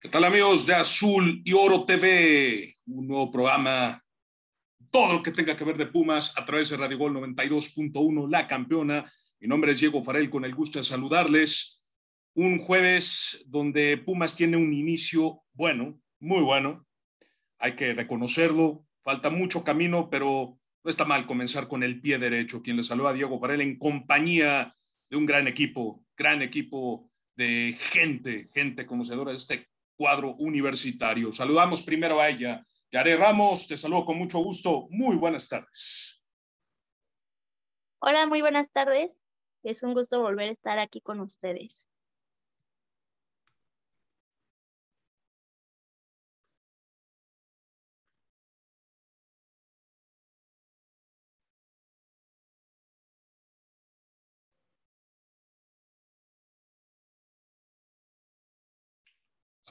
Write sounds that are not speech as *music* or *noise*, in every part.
¿Qué tal amigos de Azul y Oro TV? Un nuevo programa, todo lo que tenga que ver de Pumas a través de Radio Gol 92.1, la campeona. Mi nombre es Diego Farel, con el gusto de saludarles. Un jueves donde Pumas tiene un inicio bueno, muy bueno. Hay que reconocerlo. Falta mucho camino, pero no está mal comenzar con el pie derecho. Quien le saluda Diego Farel en compañía de un gran equipo, gran equipo de gente, gente conocedora de este cuadro universitario. Saludamos primero a ella. Yare Ramos, te saludo con mucho gusto. Muy buenas tardes. Hola, muy buenas tardes. Es un gusto volver a estar aquí con ustedes.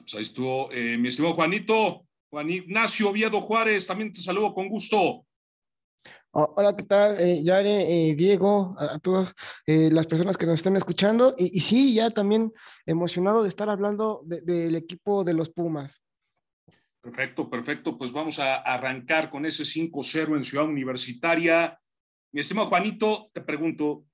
Pues ahí estuvo eh, mi estimado Juanito, Juan Ignacio Oviedo Juárez, también te saludo con gusto. Hola, ¿qué tal? Eh, Yare, eh, Diego, a, todas eh, las personas que nos están escuchando. Y, sí, ya también emocionado de estar hablando del equipo de los Pumas. Perfecto, perfecto. Pues vamos a arrancar con ese 5-0 en Ciudad Universitaria. Mi estimado Juanito, te pregunto,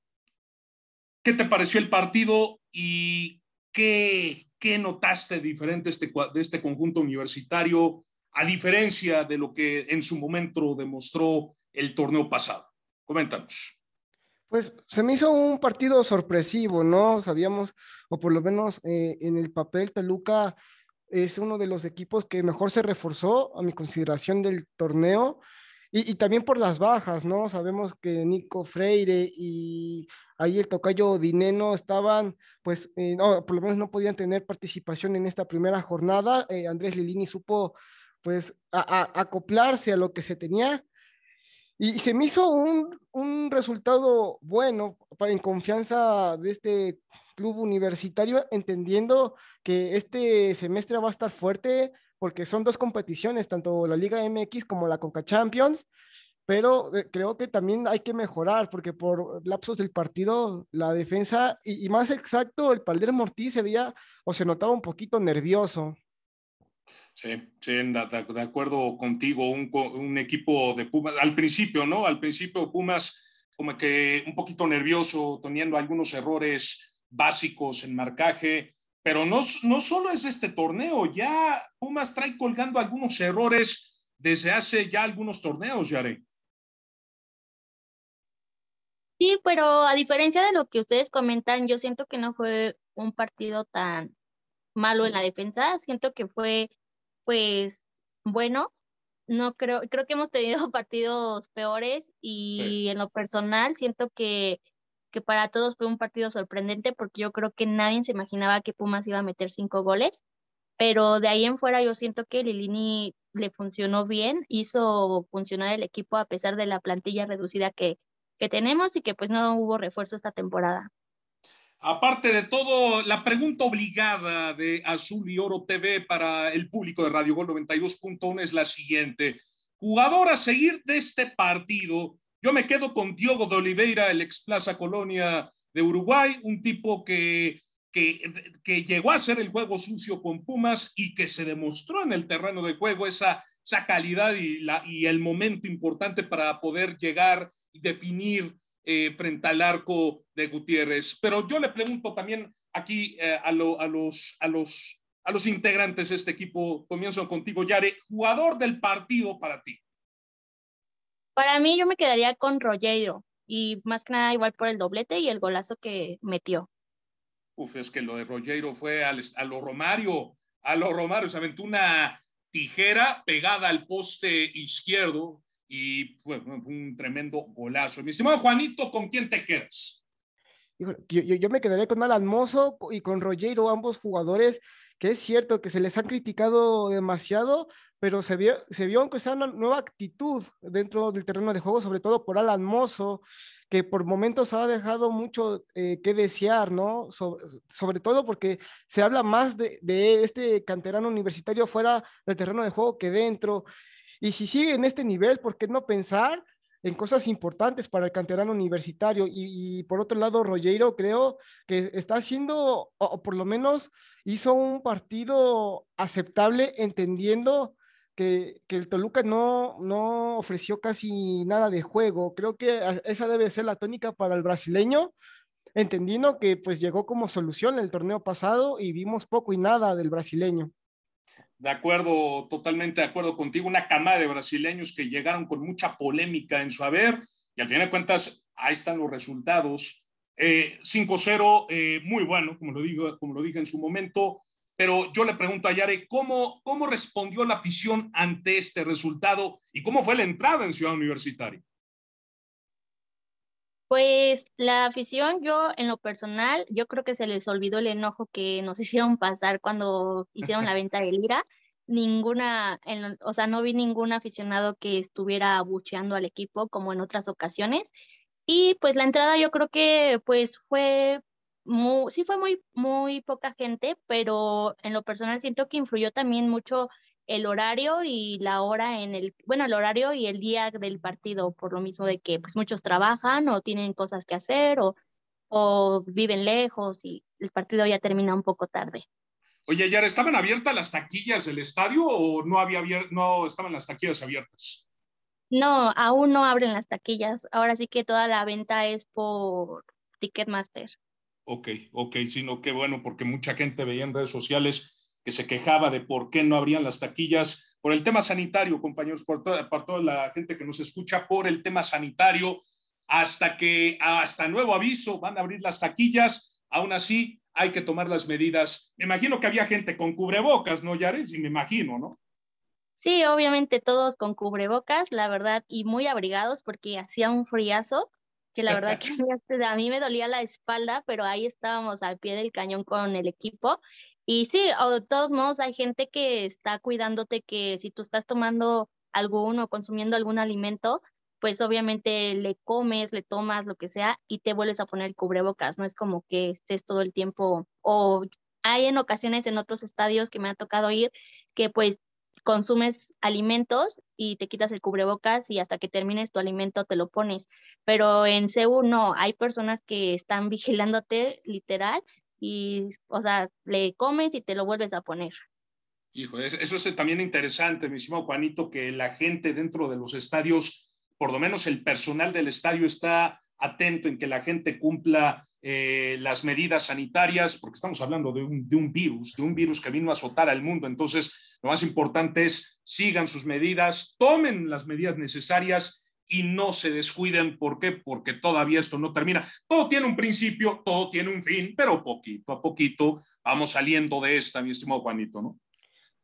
¿qué te pareció el partido y qué, ¿Qué notaste diferente este, de este conjunto universitario a diferencia de lo que en su momento demostró el torneo pasado? Coméntanos. Pues se me hizo un partido sorpresivo, ¿no? Sabíamos, o por lo menos eh, en el papel, Toluca es uno de los equipos que mejor se reforzó a mi consideración del torneo y, también por las bajas, ¿no? Sabemos que Nico Freire y ahí el tocayo Dineno estaban, pues, eh, no, por lo menos no podían tener participación en esta primera jornada. Eh, Andrés Lilini supo, pues, acoplarse a lo que se tenía. Y se me hizo un, un resultado bueno para en confianza de este club universitario, entendiendo que este semestre va a estar fuerte porque son dos competiciones, tanto la Liga MX como la Conca Champions, pero eh, creo que también hay que mejorar, porque por lapsos del partido, la defensa, y, más exacto, el Palder Ortiz se veía o se notaba un poquito nervioso. Sí, sí, de, acuerdo contigo, un, un, equipo de Pumas, al principio, ¿no? Al principio Pumas como que un poquito nervioso, teniendo algunos errores básicos en marcaje, pero no, no solo es este torneo, ya Pumas trae colgando algunos errores desde hace ya algunos torneos, Yare. Sí, pero a diferencia de lo que ustedes comentan, yo siento que no fue un partido tan malo en la defensa, siento que fue pues bueno, no creo, creo que hemos tenido *laughs* partidos peores y en lo personal siento que que para todos fue un partido sorprendente porque yo creo que nadie se imaginaba que Pumas iba a meter cinco goles, pero de ahí en fuera yo siento que Lilini le funcionó bien, hizo funcionar el equipo a pesar de la plantilla reducida que, que tenemos y que pues no hubo refuerzo esta temporada. Aparte de todo, la pregunta obligada de Azul y Oro TV para el público de Radio Gol 92.1 es la siguiente. Jugador a seguir de este partido yo me quedo con Diogo de Oliveira, el ex Plaza Colonia de Uruguay, un tipo que, que, que, llegó a hacer el juego sucio con Pumas y que se demostró en el terreno de juego esa, esa calidad y, la, y el momento importante para poder llegar y definir eh, frente al arco de Gutiérrez. Pero yo le pregunto también aquí eh, a, lo, a, los, a, los, a los integrantes de este equipo, comienzo contigo, Yare, jugador del partido para ti. Para mí yo me quedaría con Rogero y más que nada igual por el doblete y el golazo que metió. Uf, es que lo de Rogero fue al, a lo Romario, a lo Romario, se aventó una tijera pegada al poste izquierdo y fue, un tremendo golazo. Mi estimado Juanito, ¿con quién te quedas? Yo, yo, me quedaría con Alan Mozo y con Rogero, ambos jugadores que es cierto que se les ha criticado demasiado, pero se vio, se vio aunque sea una nueva actitud dentro del terreno de juego, sobre todo por Alan Mozo, que por momentos ha dejado mucho eh, que desear, ¿no? sobre todo porque se habla más de, de, este canterano universitario fuera del terreno de juego que dentro. Y si sigue en este nivel, ¿por qué no pensar en cosas importantes para el canterano universitario. Y, por otro lado, Rollero creo que está haciendo, o, por lo menos hizo un partido aceptable, entendiendo que, que, el Toluca no, no ofreció casi nada de juego. Creo que esa debe ser la tónica para el brasileño, entendiendo que pues llegó como solución el torneo pasado y vimos poco y nada del brasileño. De acuerdo, totalmente de acuerdo contigo. Una camada de brasileños que llegaron con mucha polémica en su haber y al final de cuentas, ahí están los resultados. 5-0, eh, eh, muy bueno, como lo, digo, como lo dije en su momento, pero yo le pregunto a Yare, ¿cómo, ¿cómo respondió la afición ante este resultado y cómo fue la entrada en Ciudad Universitaria? Pues la afición, yo en lo personal, yo creo que se les olvidó el enojo que nos *laughs* hicieron pasar cuando hicieron la venta de Lira. Ninguna, o sea, no vi ningún aficionado que estuviera abucheando al equipo como en otras ocasiones. Y pues la entrada yo creo que pues fue muy, sí fue muy, muy poca gente, pero en lo personal siento que influyó también mucho el horario y la hora en el, bueno, el horario y el día del partido, por lo mismo de que pues muchos trabajan o tienen cosas que hacer o, o viven lejos y el partido ya termina un poco tarde. Oye, Yara, ¿estaban abiertas las taquillas del estadio o no había no estaban las taquillas abiertas? No, aún no abren las taquillas. Ahora sí que toda la venta es por Ticketmaster. Ok, ok, sino que bueno, porque mucha gente veía en redes sociales que se quejaba de por qué no abrían las taquillas por el tema sanitario, compañeros, por toda, por toda la gente que nos escucha, por el tema sanitario, hasta que, hasta nuevo aviso, van a abrir las taquillas, aún así hay que tomar las medidas. Me imagino que había gente con cubrebocas, ¿no, Yares? Y me imagino, ¿no? Sí, obviamente todos con cubrebocas, la verdad, y muy abrigados porque hacía un friazo, que la verdad que *laughs* a mí me dolía la espalda, pero ahí estábamos al pie del cañón con el equipo y sí, de todos modos hay gente que está cuidándote que si tú estás tomando algún o consumiendo algún alimento, pues obviamente le comes, le tomas, lo que sea, y te vuelves a poner el cubrebocas. No es como que estés todo el tiempo, o hay en ocasiones en otros estadios que me ha tocado ir, que pues consumes alimentos y te quitas el cubrebocas y hasta que termines tu alimento te lo pones. Pero en CEU no, hay personas que están *laughs* vigilándote literal y, o sea, le comes y te lo vuelves a poner. Hijo, eso es también interesante, mi estimado Juanito, que la gente dentro de los estadios, por lo menos el personal del estadio está atento en que la gente cumpla eh, las medidas sanitarias, porque estamos hablando de un, virus, de un virus que vino a azotar al mundo. Entonces, lo más importante es sigan sus medidas, tomen las medidas necesarias y no se descuiden. ¿Por qué? Porque todavía esto no termina. Todo tiene un principio, todo tiene un fin, pero poquito a poquito vamos saliendo de esta, mi estimado Juanito, ¿no?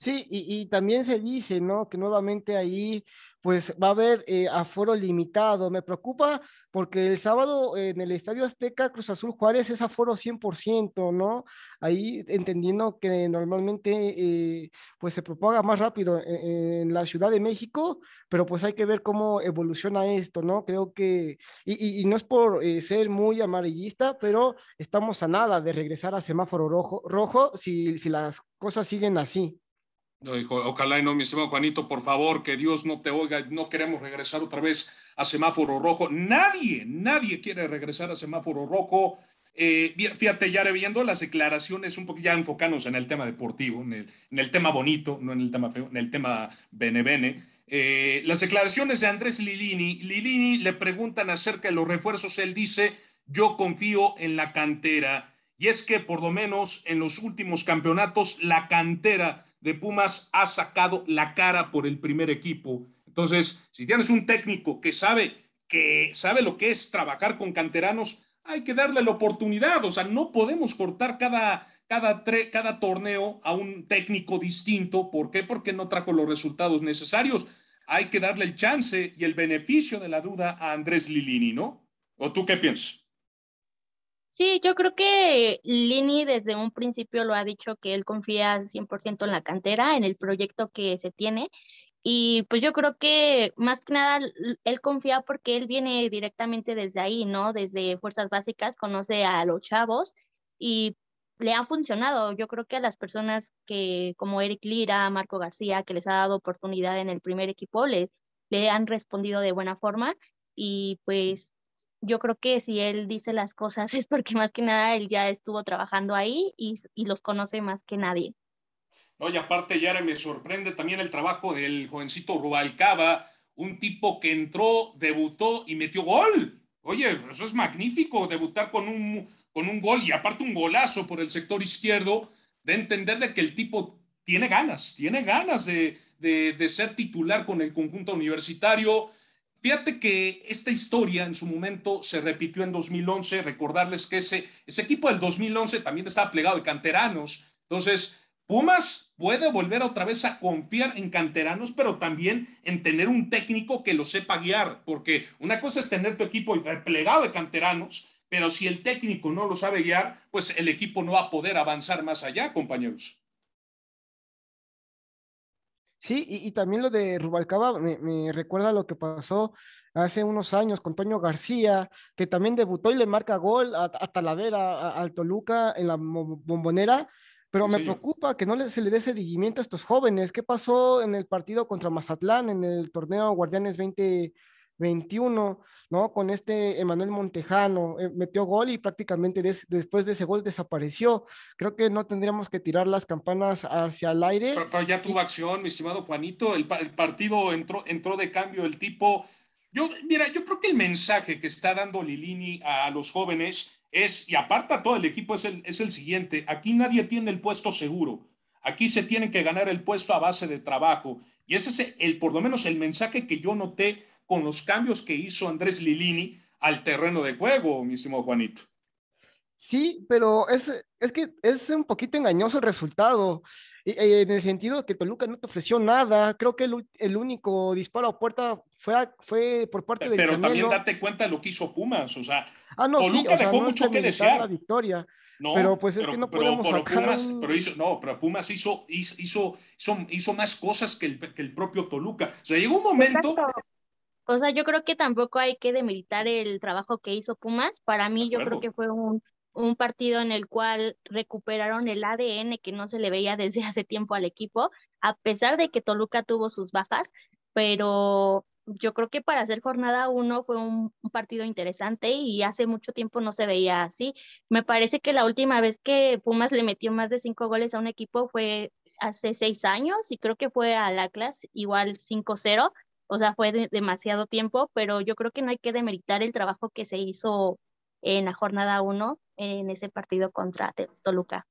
Sí, y, también se dice, ¿no? Que nuevamente ahí, pues va a haber eh, aforo limitado. Me preocupa porque el sábado en el Estadio Azteca, Cruz Azul Juárez es aforo 100%, ¿no? Ahí entendiendo que normalmente, eh, pues se propaga más rápido en, la Ciudad de México, pero pues hay que ver cómo evoluciona esto, ¿no? Creo que, y, no es por eh, ser muy amarillista, pero estamos a nada de regresar a semáforo rojo, rojo si las cosas siguen así. Ojalá y no, mi estimado Juanito, por favor, que Dios no te oiga. No queremos regresar otra vez a semáforo rojo. Nadie, nadie quiere regresar a semáforo rojo. Eh, fíjate, ya viendo las declaraciones, un poquito ya en el tema deportivo, en el, tema bonito, no en el tema feo, en el tema bene bene. Eh, las declaraciones de Andrés Lilini. Lilini le preguntan acerca de los refuerzos. Él dice: Yo confío en la cantera. Y es que por lo menos en los últimos campeonatos, la cantera de Pumas ha sacado la cara por el primer equipo. Entonces, si tienes un técnico que sabe que sabe lo que es trabajar con canteranos, hay que darle la oportunidad. O sea, no podemos cortar cada, cada, cada torneo a un técnico distinto. ¿Por qué? Porque no trajo los resultados necesarios. Hay que darle el chance y el beneficio de la duda a Andrés Lilini, ¿no? ¿O tú qué piensas? Sí, yo creo que Lini desde un principio lo ha dicho que él confía 100% en la cantera, en el proyecto que se tiene. Y pues yo creo que más que nada él confía porque él viene directamente desde ahí, ¿no? Desde Fuerzas Básicas, conoce a los chavos y le ha funcionado. Yo creo que a las personas que como Eric Lira, Marco García, que les ha dado oportunidad en el primer equipo, le, le han respondido de buena forma y pues yo creo que si él dice las cosas *laughs* es porque más que nada él ya estuvo trabajando ahí y, y los conoce más que nadie. No, aparte, Yara, me sorprende también el trabajo del jovencito Rubalcaba, un tipo que entró, debutó y metió gol. Oye, eso es magnífico, debutar con un, con un gol y aparte un golazo por el sector izquierdo, de entender de que el tipo tiene ganas, tiene ganas de, de, de ser titular con el conjunto universitario. Fíjate que esta historia en su momento se repitió en 2011. Recordarles que ese, equipo del 2011 también estaba plegado de canteranos. Entonces, Pumas puede volver otra vez a confiar en canteranos, pero también en tener un técnico que lo sepa guiar, porque una cosa es tener tu equipo replegado de canteranos, pero si el técnico no lo sabe guiar, pues el equipo no va a poder avanzar más allá, compañeros. Sí, y, también lo de Rubalcaba me, recuerda lo que pasó hace unos años con Toño García, que también debutó y le marca gol a, Talavera, al Toluca en la bombonera, pero me preocupa que no se le dé seguimiento a estos jóvenes. ¿Qué pasó en el partido contra Mazatlán, en el torneo Guardianes 2021, ¿no? Con este Emanuel Montejano, eh, metió gol y prácticamente después de ese gol desapareció. Creo que no tendríamos que tirar las campanas hacia el aire. Pero, ya tuvo acción, mi estimado Juanito, el, el, partido entró, entró de cambio el tipo. Yo, mira, yo creo que el mensaje que está dando Lilini a los jóvenes es, y aparta todo el equipo, es el, es el siguiente. Aquí nadie tiene el puesto seguro. Aquí se tiene que ganar el puesto a base de trabajo. Y ese es el, por lo menos el mensaje que yo noté con los cambios que hizo Andrés Lilini al terreno de juego, mi estimado Juanito. Sí, pero es, es que es un poquito engañoso el resultado, en el sentido que Toluca no te ofreció nada. Creo que el, el único disparo a puerta fue, fue por parte de Pero también date cuenta de lo que hizo Pumas, o sea, ah, no, Toluca dejó mucho que desear. La victoria. No, pero pues es que no podemos pero, Pumas, pero hizo, no, pero Pumas hizo, hizo, hizo, hizo, más cosas que el, que el propio Toluca. O sea, llegó un momento... O sea, yo creo que tampoco hay que demeritar el trabajo que hizo Pumas. Para mí, yo creo que fue un, un partido en el cual recuperaron el ADN que no se le veía *laughs* desde hace tiempo al equipo, a pesar de que Toluca tuvo sus bajas, pero yo creo que para hacer jornada uno fue un, partido interesante y hace mucho tiempo no se veía así. Me parece que la última vez que Pumas le metió más de cinco goles a un equipo fue hace seis años y creo que fue al Atlas igual 5-0, o sea, fue demasiado tiempo, pero yo creo que no hay que demeritar el trabajo que se hizo en la jornada 1 en ese partido contra Toluca.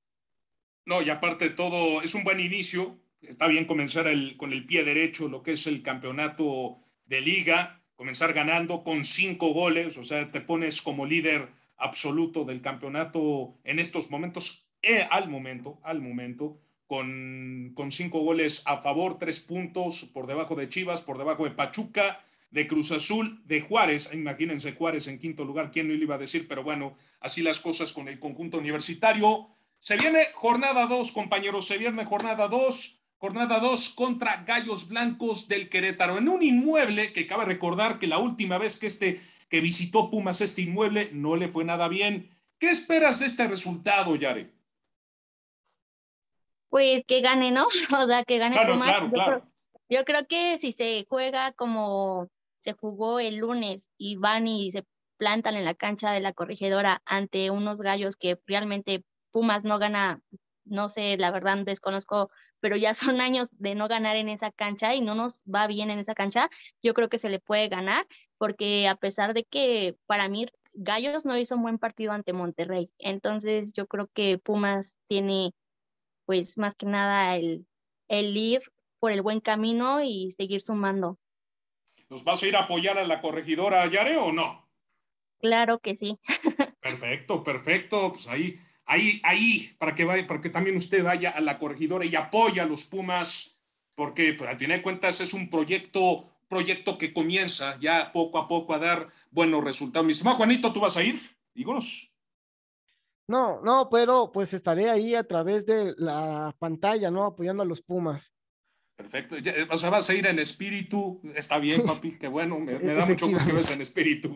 No, y aparte de todo, es un buen inicio. Está bien comenzar con el pie derecho lo que es el campeonato de liga, comenzar ganando con cinco goles, o sea, te pones como líder absoluto del campeonato en estos momentos, eh, al momento, al momento, con, con cinco goles a favor, tres puntos por debajo de Chivas, por debajo de Pachuca, de Cruz Azul, de Juárez. Imagínense Juárez en quinto lugar, ¿quién no le iba a decir? Pero bueno, así las cosas con el conjunto universitario. Se viene jornada 2, compañeros, se viene jornada 2, jornada 2 contra Gallos Blancos del Querétaro, en un inmueble que cabe recordar que la última vez que este que visitó Pumas este inmueble no le fue nada bien. ¿Qué esperas de este resultado, Yare? Pues que gane, ¿no? *laughs* O sea, que gane Pumas. Claro, claro. yo creo que si se juega como se jugó el lunes y van y se plantan en la cancha de la corregidora ante unos gallos que realmente Pumas no gana, no sé, la verdad desconozco, pero ya *laughs* son años de no ganar en esa cancha y no nos va bien en esa cancha, yo creo que se le puede ganar, porque a pesar de que para mí Gallos no hizo un buen partido ante Monterrey, entonces yo creo que Pumas tiene pues más que nada el, el ir por el buen camino y seguir sumando. ¿Nos vas a ir a apoyar a la corregidora Yare o no? Claro que sí. *laughs* perfecto, perfecto. Pues ahí, ahí, ahí, para que vaya, para que también usted vaya a la corregidora y apoya a los Pumas, porque pues, al final de cuentas es un proyecto, proyecto que comienza ya poco a poco a dar buenos resultados. Mi estimado Juanito, ¿tú vas a ir? Díganos. No, no, pero pues estaré ahí a través de la pantalla, ¿no? Apoyando a los Pumas. Perfecto. O sea, vas a ir en espíritu. Está bien, *laughs* papi. Qué bueno. Me, da mucho gusto que vayas en espíritu.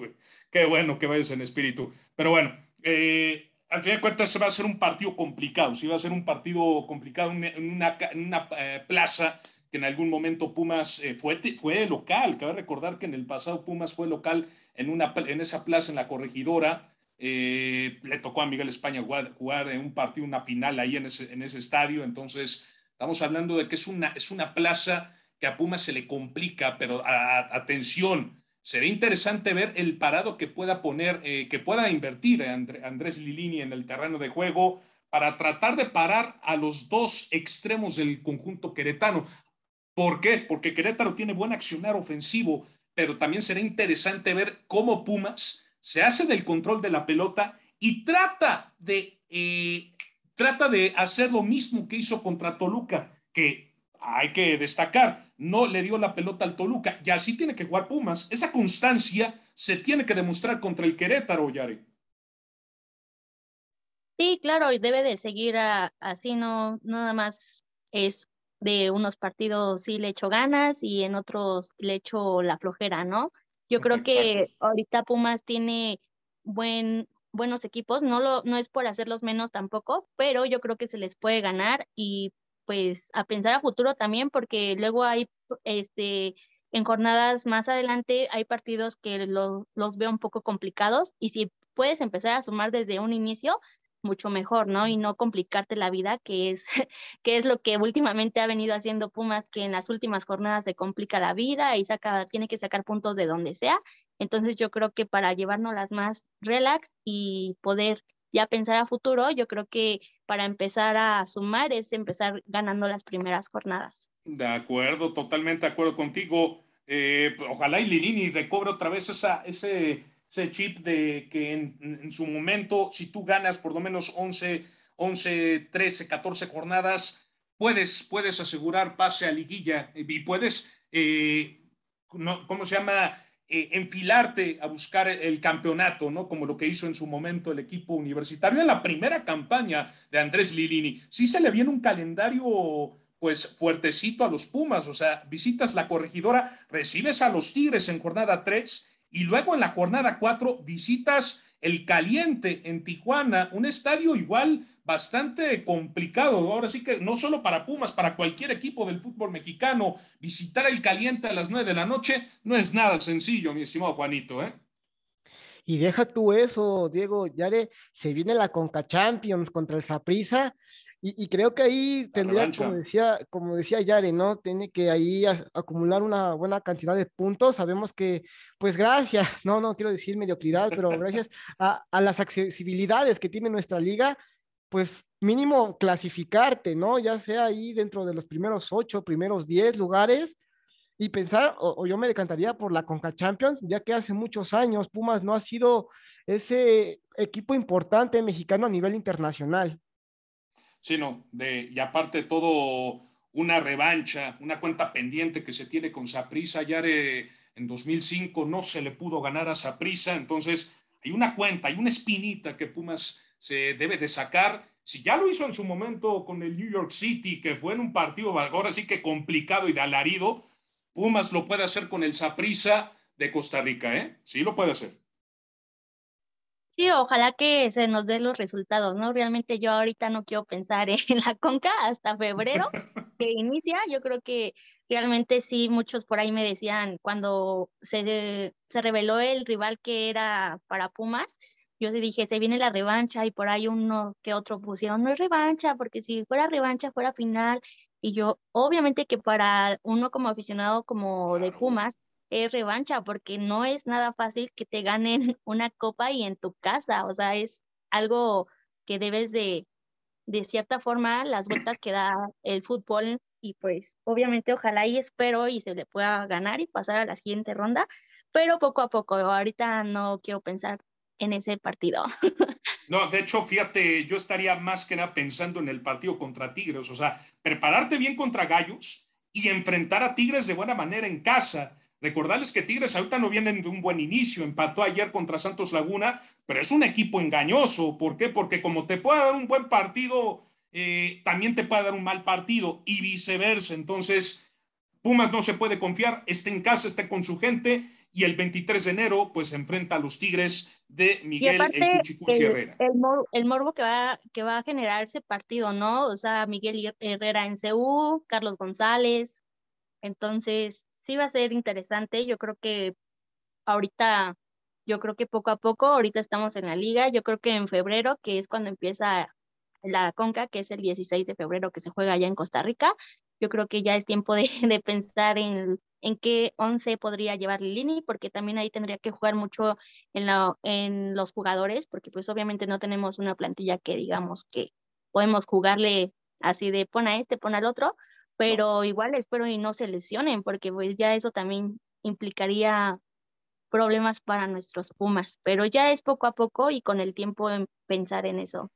Qué bueno que vayas en espíritu. Pero bueno, eh, al final de cuentas va a ser un partido complicado. Sí, va a ser un partido complicado en una, una eh, plaza que en algún momento Pumas eh, fue, fue local. Cabe recordar que en el pasado Pumas fue local en, una, en esa plaza en la corregidora. Eh, le tocó a Miguel España jugar, en un partido, una final ahí en ese, estadio. Entonces, estamos hablando de que es una, plaza que a Pumas se le complica, pero atención, Sería interesante ver el parado que pueda poner, eh, que pueda invertir Andrés Lilini en el terreno de juego para tratar de parar a los dos extremos del conjunto queretano. ¿Por qué? Porque Querétaro tiene buen accionar ofensivo, pero también será interesante ver cómo Pumas se hace del control de la pelota y trata de, eh, trata de hacer lo mismo que hizo contra Toluca, que hay que destacar, no le dio la pelota al Toluca y así tiene que jugar Pumas. Esa constancia se tiene que demostrar contra el Querétaro, Yare. Sí, claro, y debe de seguir así, no, nada más es de unos partidos sí le echo ganas y en otros le echo la flojera, ¿no? Yo creo que ahorita Pumas tiene buen, buenos equipos, no, lo, no es por hacerlos menos tampoco, pero yo creo que se les puede ganar y pues a pensar a futuro también, porque luego hay, este, en jornadas más adelante hay partidos que los veo un poco complicados y si puedes empezar a sumar desde un inicio, mucho mejor, ¿no? Y no complicarte la vida, que es, *laughs* que es lo que últimamente ha venido haciendo Pumas, que en las últimas jornadas se complica la vida y saca, tiene que sacar puntos de donde sea. Entonces yo creo que para llevarnos las más relax y poder ya pensar a futuro, yo creo que para empezar a sumar es empezar ganando las primeras jornadas. De acuerdo, totalmente de acuerdo contigo. Eh, ojalá y Lilini recobre otra vez esa, ese, ese chip de que en, su momento, si tú ganas por lo menos 11, 11, 13, 14 jornadas, puedes, puedes asegurar pase a liguilla y puedes, eh, ¿cómo se llama? Eh, enfilarte a buscar el campeonato, ¿no? Como lo que hizo en su momento el equipo universitario en la primera campaña de Andrés Lilini. Sí se le viene un calendario pues fuertecito a los Pumas, o sea, visitas la corregidora, recibes a los Tigres en jornada 3 y luego en la jornada 4 visitas el Caliente en Tijuana, un estadio igual bastante complicado. Ahora sí que no solo para Pumas, para cualquier equipo del fútbol mexicano, visitar el caliente a las nueve de la noche no es nada sencillo, mi estimado Juanito, ¿eh? Y deja tú eso, Diego, ya se viene la Conca Champions contra el Saprissa y, creo que ahí tendría, como decía, como decía Yare, ¿no? Tiene que ahí acumular una buena cantidad de puntos. Sabemos que, pues gracias, *laughs* no, no quiero decir mediocridad, pero *laughs* gracias a, a las accesibilidades que tiene nuestra liga, pues mínimo clasificarte, ¿no? Ya sea ahí dentro de los primeros ocho, primeros diez lugares y pensar, o, yo me decantaría por la Conca Champions, ya que hace muchos años Pumas no ha sido ese equipo importante mexicano a nivel internacional. Sí, no, de, y aparte todo una revancha, una cuenta pendiente que se tiene con Saprisa, ya en 2005 no se le pudo ganar a Saprisa, entonces hay una cuenta, hay una espinita que Pumas se debe de sacar. Si ya lo hizo en su momento con el New York City, que fue en un partido ahora sí que complicado y de alarido, Pumas lo puede hacer con el Saprisa de Costa Rica, ¿eh? Sí lo puede hacer. Sí, ojalá que se nos den los resultados, ¿no? Realmente yo ahorita no quiero pensar *laughs* en la Conca hasta febrero que inicia. Yo creo que realmente sí, muchos por ahí me decían cuando se, se reveló el rival que era para Pumas, yo sí dije, se viene la revancha y por ahí uno que otro pusieron, no es revancha, porque si fuera revancha fuera final. Y yo, obviamente que para uno como aficionado como de Pumas, es revancha, porque no es nada fácil que te ganen *laughs* una copa y en tu casa, o sea, es algo que debes de, de cierta forma, las vueltas que da el fútbol y pues obviamente ojalá y espero y se le pueda ganar y pasar a la siguiente ronda, pero poco a poco, ahorita no quiero pensar en ese partido. *laughs* No, de hecho, fíjate, yo estaría más que nada pensando en el partido contra Tigres, o sea, prepararte bien contra Gallos y enfrentar a Tigres de buena manera en casa. Recordarles que Tigres ahorita no vienen de un buen inicio, empató ayer contra Santos Laguna, pero es un equipo engañoso. ¿Por qué? Porque como te puede dar un buen partido, eh, también te puede dar un mal partido y viceversa. Entonces, Pumas no se puede confiar, esté en casa, esté con su gente y el 23 de enero pues se enfrenta a los Tigres de Miguel el, Herrera. El, morbo que va, que va a generar ese partido, ¿no? O sea, Miguel Herrera en CU, Carlos González, Entonces, sí va a ser interesante. Yo creo que ahorita, yo creo que poco a poco, ahorita estamos en la liga, yo creo que en febrero, que es cuando empieza la Conca, que es el 16 de febrero que se juega allá en Costa Rica, yo creo que ya es tiempo de, *laughs* pensar en, en qué 11 podría llevar Lilini, porque también ahí tendría que jugar mucho en, la, en los jugadores, porque pues obviamente no tenemos una plantilla que digamos que podemos jugarle así de pon a este, pon al otro, pero igual espero y no se lesionen, porque pues ya eso también implicaría problemas para nuestros Pumas, pero ya es poco a poco y con el tiempo en pensar en eso.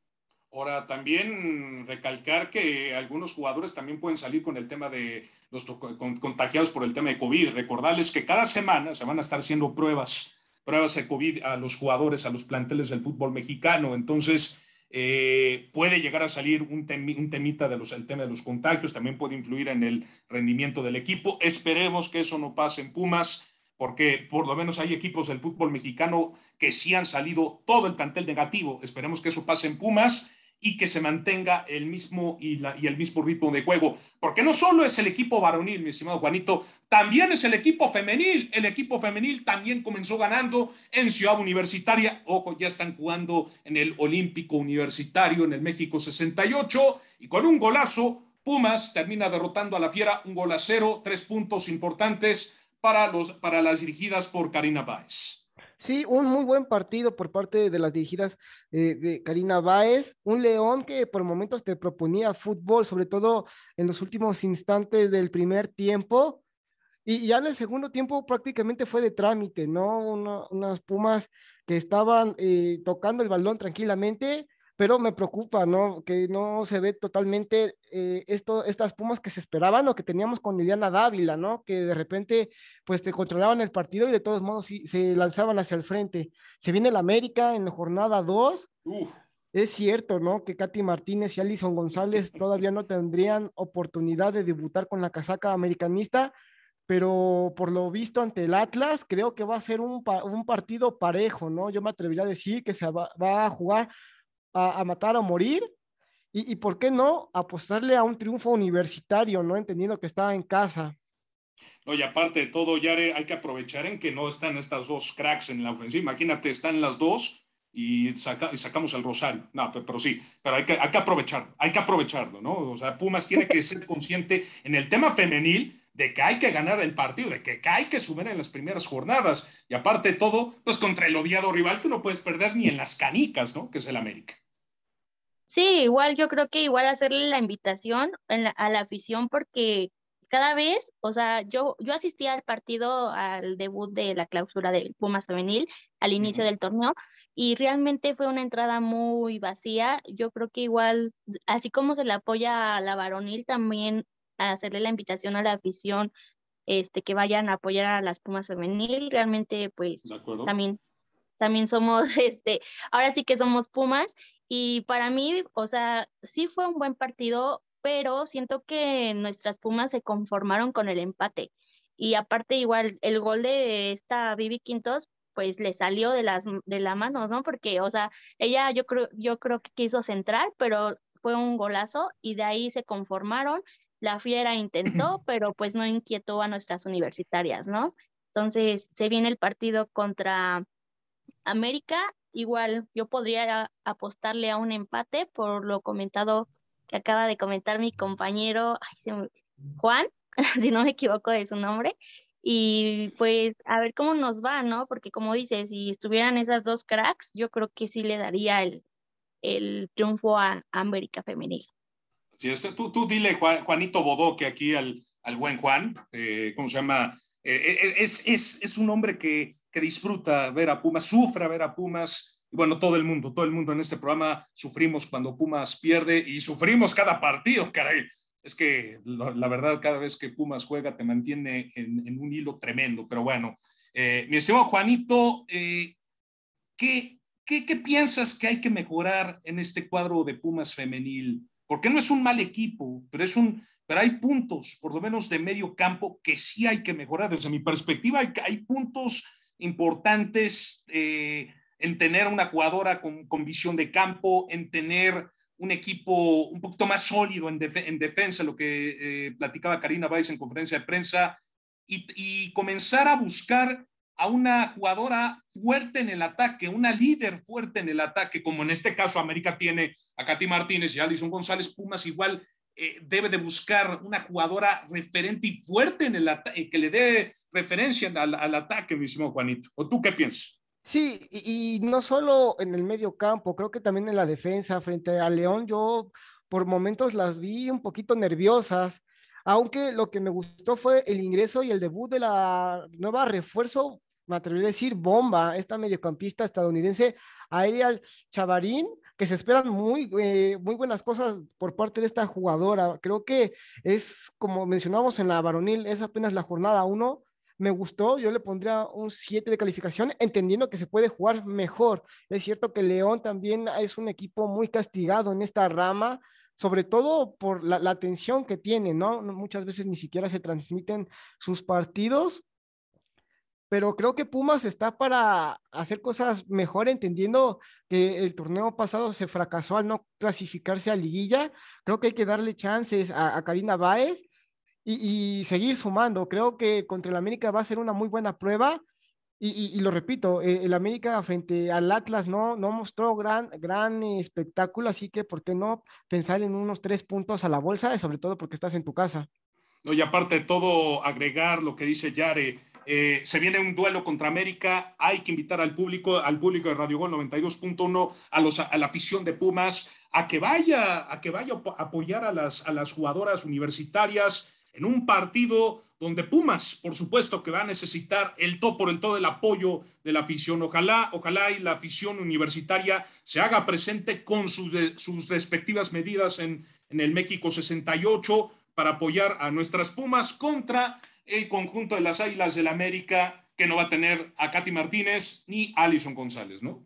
Ahora, también recalcar que algunos jugadores también pueden salir con el tema de los contagiados por el tema de COVID. Recordarles que cada semana se van a estar haciendo pruebas, pruebas de COVID a los jugadores, a los planteles del fútbol mexicano. Entonces, eh, puede llegar a salir un, un temita del el tema de los contagios, también puede influir en el rendimiento del equipo. Esperemos que eso no pase en Pumas, porque por lo menos hay equipos del fútbol mexicano que sí han salido todo el plantel negativo. Esperemos que eso pase en Pumas y que se mantenga el mismo y, y, el mismo ritmo de juego. Porque no solo es el equipo varonil, mi estimado Juanito, también es el equipo femenil. El equipo femenil también comenzó ganando en Ciudad Universitaria. Ojo, ya están jugando en el Olímpico Universitario en el México 68 y con un golazo, Pumas termina derrotando a la Fiera un gol a cero, tres puntos importantes para, los, para las dirigidas por Karina Báez. Sí, un muy buen partido por parte de las dirigidas eh, de Karina Báez, un León que por momentos te proponía fútbol, sobre todo en los últimos instantes del primer tiempo, y ya en el segundo tiempo prácticamente fue de trámite, ¿no? unas Pumas que estaban eh, tocando el balón tranquilamente, pero me preocupa, ¿no? Que no se ve totalmente eh, esto, estas Pumas que se esperaban o que teníamos con Liliana Dávila, ¿no? Que de repente, pues te controlaban el partido y de todos modos se lanzaban hacia el frente. Se viene el América en la jornada 2. Es cierto, ¿no? Que Katy Martínez y Alison González todavía no tendrían oportunidad de debutar con la casaca americanista, pero por lo visto ante el Atlas, creo que va a ser un, un partido parejo, ¿no? Yo me atrevería a decir que se va, va a jugar a, matar o morir. Y, por qué no apostarle a un triunfo universitario, ¿no? Entendiendo que está en casa. No, y aparte de todo, Yare, hay que aprovechar en que no están estas dos cracks en la ofensiva. Imagínate, están las dos y, saca, y sacamos el Rosario. No, pero, sí, pero hay que, hay que aprovecharlo, hay que aprovecharlo, ¿no? O sea, Pumas tiene que ser consciente en el tema femenil de que hay que ganar el partido, de que hay que subir en las primeras jornadas. Y aparte de todo, pues contra el odiado rival que no puedes perder ni en las canicas, ¿no? Que es el América. Sí, igual yo creo que igual hacerle la invitación a la afición porque cada vez, o sea, yo, yo asistí al partido, al debut de la clausura del Pumas Femenil al inicio del torneo y realmente fue una entrada muy vacía. Yo creo que igual, así como se le apoya a la varonil, también hacerle la invitación a la afición este, que vayan a apoyar a las Pumas Femenil. Realmente, pues, también también somos, *laughs* este, ahora sí que somos Pumas y para mí, o sea, sí fue un buen partido, pero siento que nuestras Pumas se conformaron con el empate. Y aparte igual el gol de esta Vivi Quintos, pues le salió de las de la manos, ¿no? Porque, o sea, ella yo creo yo creo que quiso centrar, pero fue un golazo y de ahí se conformaron. La Fiera intentó, *clears throat* pero pues no inquietó a nuestras universitarias, ¿no? Entonces, se viene el partido contra América igual yo podría apostarle a un empate por lo comentado que acaba de comentar mi compañero Juan, *laughs* si no me equivoco de su nombre. Y pues a ver cómo nos va, ¿no? Porque como dices, si estuvieran esas dos cracks, yo creo que sí le daría el, el triunfo a, América Femenil. Sí, este, tú, tú dile, Juanito Bodó, que aquí al, al buen Juan, eh, ¿cómo se llama? Eh, eh, es, es, es un hombre que que disfruta ver a Pumas, sufre ver a Pumas. Y bueno, todo el mundo, todo el mundo en este programa sufrimos cuando Pumas pierde y sufrimos cada partido, caray. Es que la, verdad, cada vez que Pumas juega te mantiene en, un hilo tremendo. Pero bueno, eh, mi estimado Juanito, eh, ¿qué, qué, qué piensas que hay que mejorar en este cuadro de Pumas femenil? Porque no es un mal equipo, pero es un, pero hay puntos, por lo menos de medio campo, que sí hay que mejorar. Desde mi perspectiva, hay, hay puntos importantes eh, en tener una jugadora con, visión de campo, en tener un equipo un poquito más sólido en, defensa, lo que eh, platicaba Karina Weiss en conferencia de prensa, y, comenzar a buscar a una jugadora fuerte en el ataque, una líder fuerte en el ataque, como en este caso América tiene a Katy Martínez y Alison González Pumas, igual eh, debe de buscar una jugadora referente y fuerte en el ataque, que le dé referencia al, al ataque, mi estimado Juanito. ¿O tú qué piensas? Sí, y, no solo en el medio campo, creo que también en la defensa frente a León, yo por momentos las vi un poquito nerviosas, aunque lo que me gustó fue el ingreso y el debut de la nueva refuerzo, me atrevería a decir bomba, esta mediocampista estadounidense, Ariel Chavarín, que se esperan muy, eh, muy buenas cosas por parte de esta jugadora. Creo que es, como mencionábamos en la varonil, es apenas la jornada uno, me gustó, yo le pondría un 7 de calificación, entendiendo que se puede jugar mejor. Es cierto que León también es un equipo muy castigado en esta rama, sobre todo por la, la atención que tiene, ¿no? Muchas veces ni siquiera se transmiten sus partidos, pero creo que Pumas está para hacer cosas mejor, entendiendo que el torneo pasado se fracasó al no clasificarse a liguilla. Creo que hay que darle chances a, a Karina Báez y, seguir sumando. Creo que contra el América va a ser una muy buena prueba. Y, lo repito, eh, el América frente al Atlas no, no mostró gran, gran espectáculo, así que ¿por qué no pensar en unos tres puntos a la bolsa, y sobre todo porque estás en tu casa? No, y aparte de todo, agregar lo que dice Yare, eh, se viene un duelo contra América, hay que invitar al público, al público de Radio Gol 92.1, a, los, a la afición de Pumas, a que vaya, a que vaya a apoyar a las, a las jugadoras universitarias, en un partido donde Pumas, por supuesto, que va a necesitar el todo por el todo el apoyo de la afición. Ojalá, ojalá y la afición universitaria se haga presente con sus, respectivas medidas en, el México 68 para apoyar a nuestras Pumas contra el conjunto de las Águilas del América, que no va a tener a Katy Martínez ni Alison González, ¿no?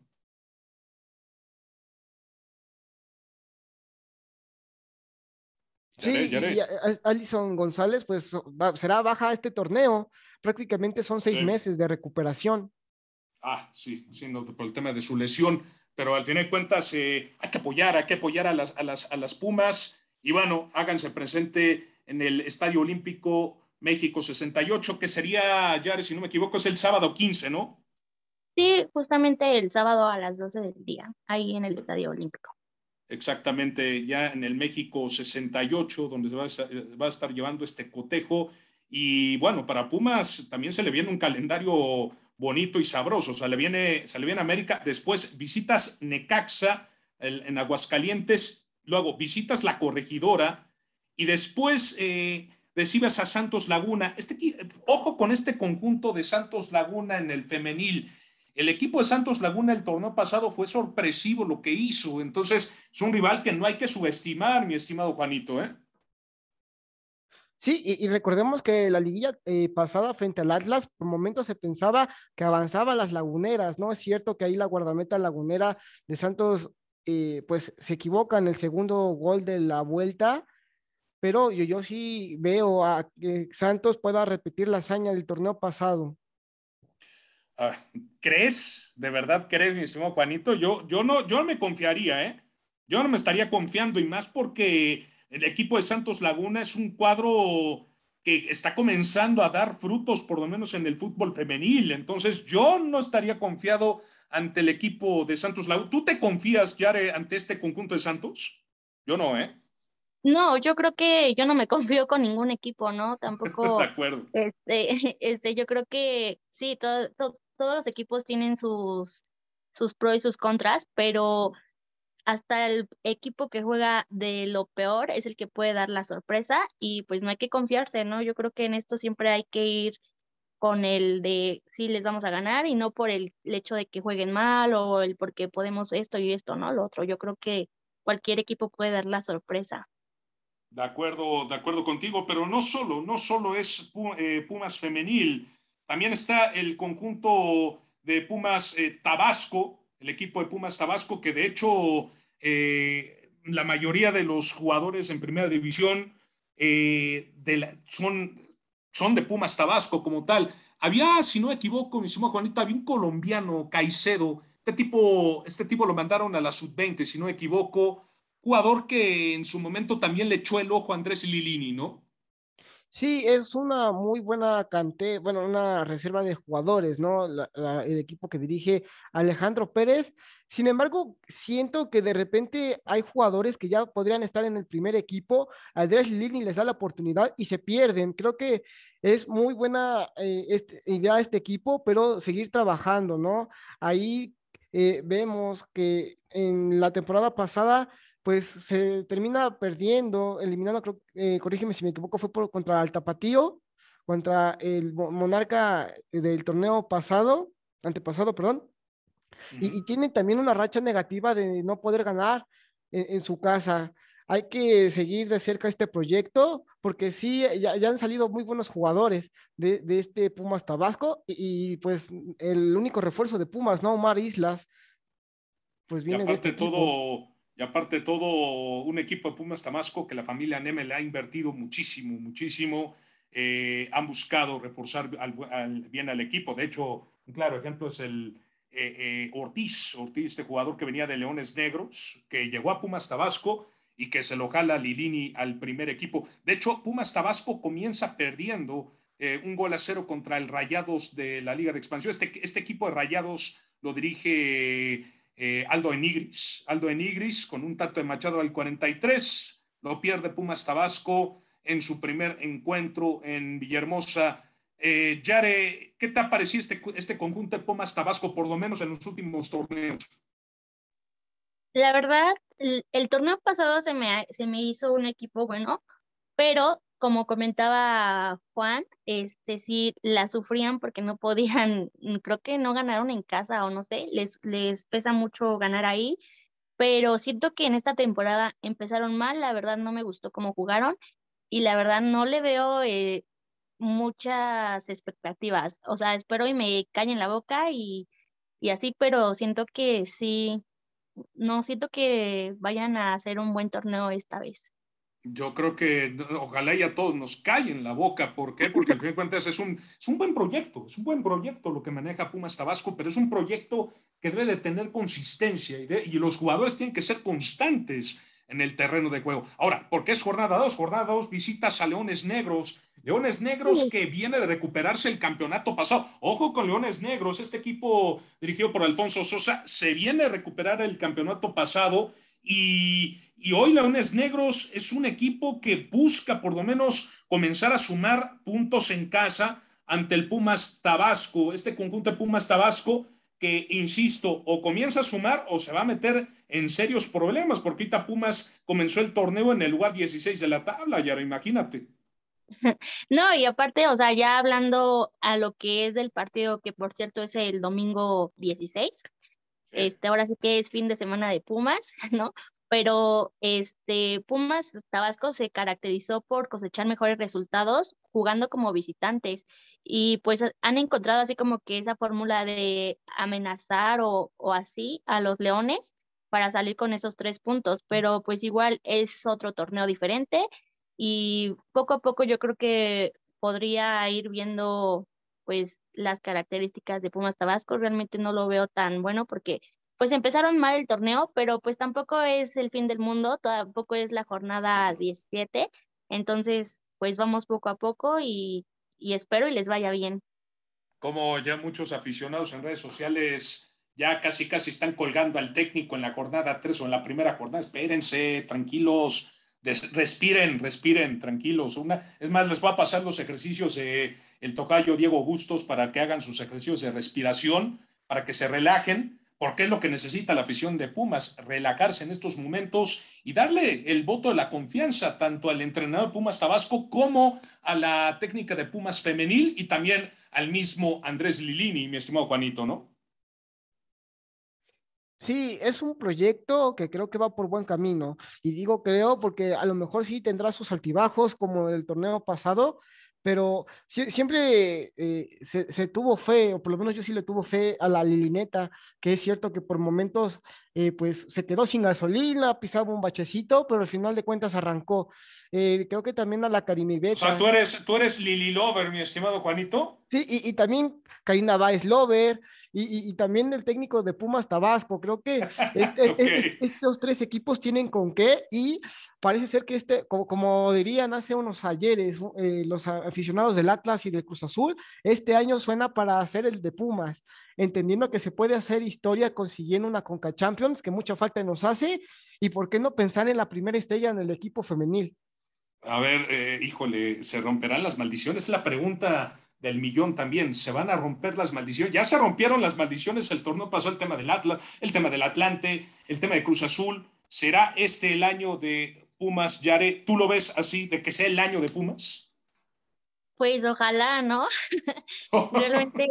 Sí, y Alison González, pues será baja este torneo. Prácticamente son seis meses de recuperación. Ah, sí, sí, por el tema de su lesión. Pero al final de cuentas, eh, hay que apoyar, hay que apoyar a las, a, las, a las Pumas. Y bueno, háganse presente en el Estadio Olímpico México 68, que sería, ya si no me equivoco, es el sábado 15, ¿no? Sí, justamente el sábado a las 12 del día, ahí en el Estadio Olímpico exactamente ya en el México 68, donde se va a, estar llevando este cotejo. Y bueno, para Pumas también se le viene un calendario bonito y sabroso. O sea, le viene, se le viene América, después visitas Necaxa en Aguascalientes, luego visitas La Corregidora y después eh, recibes a Santos Laguna. Este, ojo con este conjunto de Santos Laguna en el femenil el equipo de Santos Laguna el torneo pasado fue sorpresivo lo que hizo, entonces es un rival que no hay que subestimar, mi estimado Juanito, ¿eh? Sí, y, recordemos que la liguilla eh, pasada frente al Atlas, por momentos se pensaba que avanzaban las laguneras, ¿no? Es cierto que ahí la guardameta lagunera de Santos, eh, pues se equivoca en el segundo gol de la vuelta, pero yo, yo sí veo a que Santos pueda repetir la hazaña del torneo pasado. Ah, ¿Crees? ¿De verdad crees, mi estimado Juanito? Yo, yo, no, yo no me confiaría, ¿eh? Yo no me estaría confiando y más porque el equipo de Santos Laguna es un cuadro que está comenzando a dar frutos, por lo menos en el fútbol femenil. Entonces, yo no estaría confiado ante el equipo de Santos Laguna. ¿Tú te confías, Yare, ante este conjunto de Santos? Yo no, ¿eh? No, yo creo que yo no me *laughs* confío con ningún equipo, ¿no? Tampoco. *laughs* de acuerdo. Este, *laughs* este, yo creo que sí, todo, todos los equipos tienen sus, sus pros y sus contras, pero hasta el equipo que juega de lo peor es el que puede dar la sorpresa y pues no hay que confiarse, ¿no? Yo creo que en esto siempre hay que ir con el de sí les vamos a ganar y no por el, el hecho de que jueguen mal o el porque podemos esto y esto, ¿no? Lo otro, yo creo que cualquier equipo puede dar la sorpresa. De acuerdo, de acuerdo contigo, pero no solo, no solo es eh, Pumas femenil, también está el conjunto de Pumas eh, Tabasco, el equipo de Pumas Tabasco, que de hecho eh, la mayoría de los jugadores en primera división son, son de Pumas Tabasco como tal. Había, si no me equivoco, mi estimado Juanita, había un colombiano, Caicedo, este tipo, este tipo lo mandaron a la sub-20, si no me equivoco, jugador que en su momento también le echó el ojo a Andrés Lilini, ¿no? Sí, es una muy buena cante, bueno, una reserva de jugadores, ¿no? el equipo que dirige Alejandro Pérez. Sin embargo, siento que de repente hay jugadores que ya podrían estar en el primer equipo. Andrés Lilini les da la oportunidad y se pierden. Creo que es muy buena eh, este, idea este equipo, pero seguir trabajando, ¿no? Ahí eh, vemos que en la temporada pasada pues se termina perdiendo, eliminando, creo, eh, corrígeme si me equivoco, fue por, contra el Tapatío, contra el Monarca del torneo pasado, antepasado, perdón, y, tiene también una racha negativa de no poder ganar en, su casa. Hay que seguir de cerca este proyecto porque sí, ya, han salido muy buenos jugadores de, este Pumas Tabasco y, pues el único refuerzo de Pumas, ¿no? Omar Islas, pues viene de este todo y aparte de todo, un equipo de Pumas Tamasco que la familia Neme le ha invertido muchísimo, muchísimo. Eh, han buscado reforzar bien al equipo. De hecho, un claro ejemplo es el eh, eh, Ortiz, Ortiz, este jugador que venía de Leones Negros, que llegó a Pumas Tabasco y que se lo jala Lilini al primer equipo. De hecho, Pumas Tabasco comienza perdiendo un gol a cero contra el Rayados de la Liga de Expansión. Este, este equipo de Rayados lo dirige eh, Aldo Enigris. Aldo Enigris con un tanto de Machado al 43, lo pierde Pumas Tabasco en su primer encuentro en Villahermosa. Eh, Yare, ¿qué te ha parecido este, este conjunto de Pumas Tabasco, por lo menos en los últimos torneos? La verdad, el, el torneo pasado se me, se me hizo un equipo bueno, pero como comentaba Juan, este sí la sufrían porque no podían, *laughs* creo que no ganaron en casa o no sé, les, les pesa mucho ganar ahí, pero siento que en esta temporada empezaron mal, la verdad no me gustó cómo jugaron y la verdad no le veo eh, muchas expectativas, o sea, espero y me callen la boca y, y así, pero siento que sí, no siento que vayan a hacer un buen torneo esta vez. Yo creo que ojalá ya todos nos callen la boca. ¿Por qué? *laughs* Porque al fin de cuentas es un, es un buen proyecto, es un buen proyecto lo que maneja Pumas Tabasco, pero es un proyecto que debe de tener consistencia y, y los jugadores tienen que ser constantes en el terreno de juego. Ahora, ¿por qué es jornada 2? Jornada 2 visitas a Leones Negros. Leones Negros que viene de recuperarse el campeonato pasado. Ojo con Leones Negros, este equipo dirigido por Alfonso Sosa se viene a recuperar el campeonato pasado y, hoy Leones Negros es un equipo que busca por lo menos comenzar a sumar puntos en casa ante el Pumas Tabasco, este conjunto de Pumas Tabasco que, insisto, o comienza a sumar o se va a meter en serios problemas, porque ahorita Pumas comenzó el torneo en el lugar 16 de la tabla, ya imagínate. *laughs* No, y aparte, o sea, ya hablando a lo que es del partido, que por cierto es el domingo 16, este, ahora sí que es fin de semana de Pumas, *laughs* ¿no? Pero este, Pumas Tabasco se caracterizó por cosechar mejores resultados jugando como visitantes y pues han encontrado así como que esa fórmula de amenazar o, o así a los leones para salir con esos tres puntos, pero pues igual es otro torneo diferente y poco a poco yo creo que podría ir viendo pues las características de Pumas Tabasco. Realmente no lo veo tan bueno porque pues empezaron mal el torneo, pero pues tampoco es el fin del mundo, tampoco es la jornada 17. Entonces, pues vamos poco a poco y, y espero y les vaya bien. Como ya muchos aficionados en redes sociales ya casi casi están colgando al técnico en la jornada 3 o en la primera jornada, espérense, tranquilos, respiren, respiren, tranquilos. Una, es más, les voy a pasar los ejercicios de el tocayo Diego Bustos para que hagan sus ejercicios de respiración, para que se relajen, porque es lo que necesita la afición de Pumas, relajarse en estos momentos y darle el voto de la confianza tanto al entrenador Pumas Tabasco como a la técnica de Pumas femenil y también al mismo Andrés Lilini, mi estimado Juanito, ¿no? Sí, es un proyecto que creo que va por buen camino. Y digo creo porque a lo mejor sí tendrá sus altibajos como el torneo pasado, pero siempre eh, se, tuvo fe, o por lo menos yo sí le tuvo fe a la Lilineta, que es cierto que por momentos eh, pues se quedó sin gasolina, pisaba un bachecito, pero al final de cuentas arrancó. Eh, creo que también a la Carimibeta. O sea, ¿tú eres, tú eres Lili Lover, mi estimado Juanito. Sí, y, también Karina Baez Lover, y, también el técnico de Pumas Tabasco. Creo que *laughs* este, estos tres equipos tienen con qué, y parece ser que este, como, dirían hace unos ayeres eh, los aficionados del Atlas y del Cruz Azul, este año suena para hacer el de Pumas, entendiendo que se puede hacer historia consiguiendo una Conca Champions, que mucha falta nos hace, y por qué no pensar en la primera estrella en el equipo femenil. A ver, eh, híjole, ¿se romperán las maldiciones? Es la pregunta del millón también. Se van a romper las maldiciones. Ya se rompieron las maldiciones. El torneo pasó el tema del Atlas, el tema del Atlante, el tema de Cruz Azul. ¿Será este el año de Pumas, Yare? ¿Tú lo ves así, de que sea el año de Pumas? Pues ojalá, ¿no? *laughs* Realmente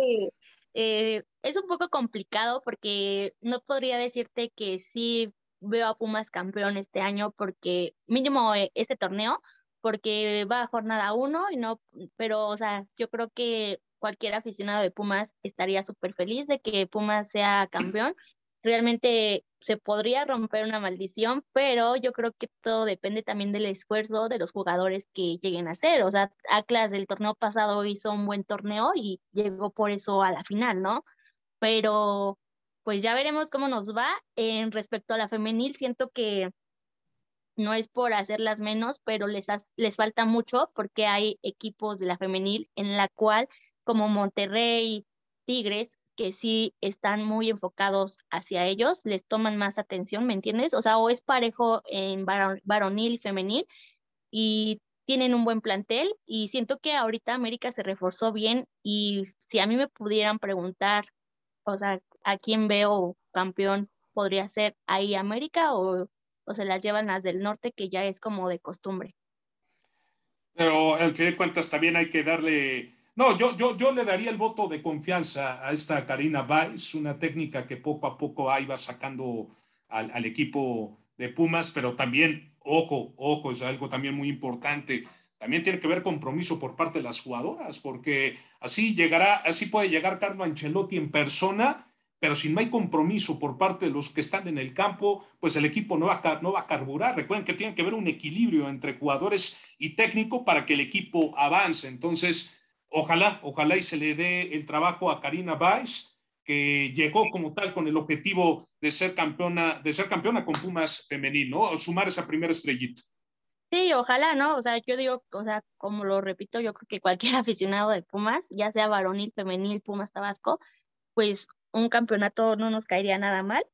eh, es un poco complicado porque no podría decirte que sí veo a Pumas campeón este año porque mínimo eh, este torneo porque va a jornada uno y no, pero, o sea, yo creo que cualquier aficionado de Pumas estaría súper feliz de que Pumas sea campeón. Realmente se podría romper una maldición, pero yo creo que todo depende también del esfuerzo de los jugadores que lleguen a hacer. O sea, Atlas del torneo pasado hizo un buen torneo y llegó por eso a la final, ¿no? Pero pues ya veremos cómo nos va. En respecto a la femenil, siento que no es por hacerlas menos, pero les, les falta mucho porque hay equipos de la femenil en la cual, como Monterrey, Tigres, que sí están muy enfocados hacia ellos, les toman más atención, ¿me entiendes? O sea, o es parejo en varonil y femenil y tienen un buen plantel y siento que ahorita América se reforzó bien y si a mí me pudieran preguntar, o sea, a quién veo campeón, podría ser ahí América o o se las llevan las del norte, que ya es como de costumbre. Pero al fin de cuentas también hay que darle, no, yo, yo, yo le daría el voto de confianza a esta Karina Weiss, una técnica que poco a poco ahí va sacando al, al equipo de Pumas, pero también, ojo, ojo, es algo también muy importante, también tiene que ver compromiso por parte de las jugadoras, porque así llegará, así puede llegar Carlo Ancelotti en persona pero si no hay compromiso por parte de los que están en el campo, pues el equipo no va, a, no va a carburar. Recuerden que tiene que haber un equilibrio entre jugadores y técnico para que el equipo avance. Entonces, ojalá, ojalá y se le dé el trabajo a Karina Weiss, que llegó como tal con el objetivo de ser campeona, de ser campeona con Pumas femenil, ¿no? Sumar esa primera estrellita. Sí, ojalá, ¿no? O sea, yo digo, o sea, como lo repito, yo creo que cualquier *laughs* aficionado de Pumas, ya sea varonil, femenil, Pumas Tabasco, pues un campeonato no nos caería nada mal,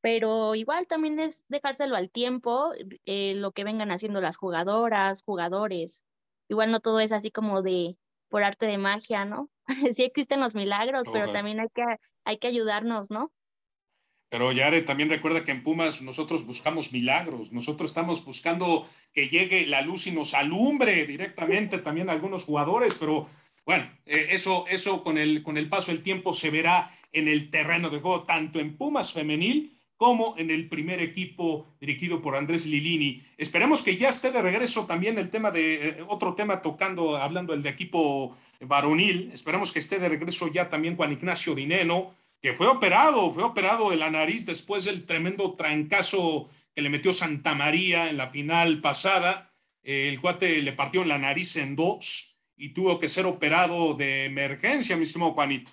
pero igual también es dejárselo al tiempo, eh, lo que vengan haciendo las jugadoras, jugadores. Igual no todo es así como de por arte de magia, ¿no? *laughs* sí existen los milagros, pero también hay que, hay que ayudarnos, ¿no? Pero Yare, también recuerda que en Pumas nosotros buscamos milagros, nosotros estamos buscando que llegue la luz y nos alumbre directamente también a algunos jugadores, pero bueno, eh, eso, eso con, el, con el paso del tiempo se verá en el terreno de juego, tanto en Pumas femenil como en el primer equipo dirigido por Andrés Lilini. Esperemos que ya esté de regreso también el tema de eh, otro tema tocando, hablando del de equipo varonil. Esperemos que esté de regreso ya también Juan Ignacio Dineno, que fue operado, fue operado de la nariz después del tremendo trancazo que le metió Santa María en la final pasada. el cuate le partió la nariz en dos y tuvo que ser operado de emergencia, mi estimado Juanito.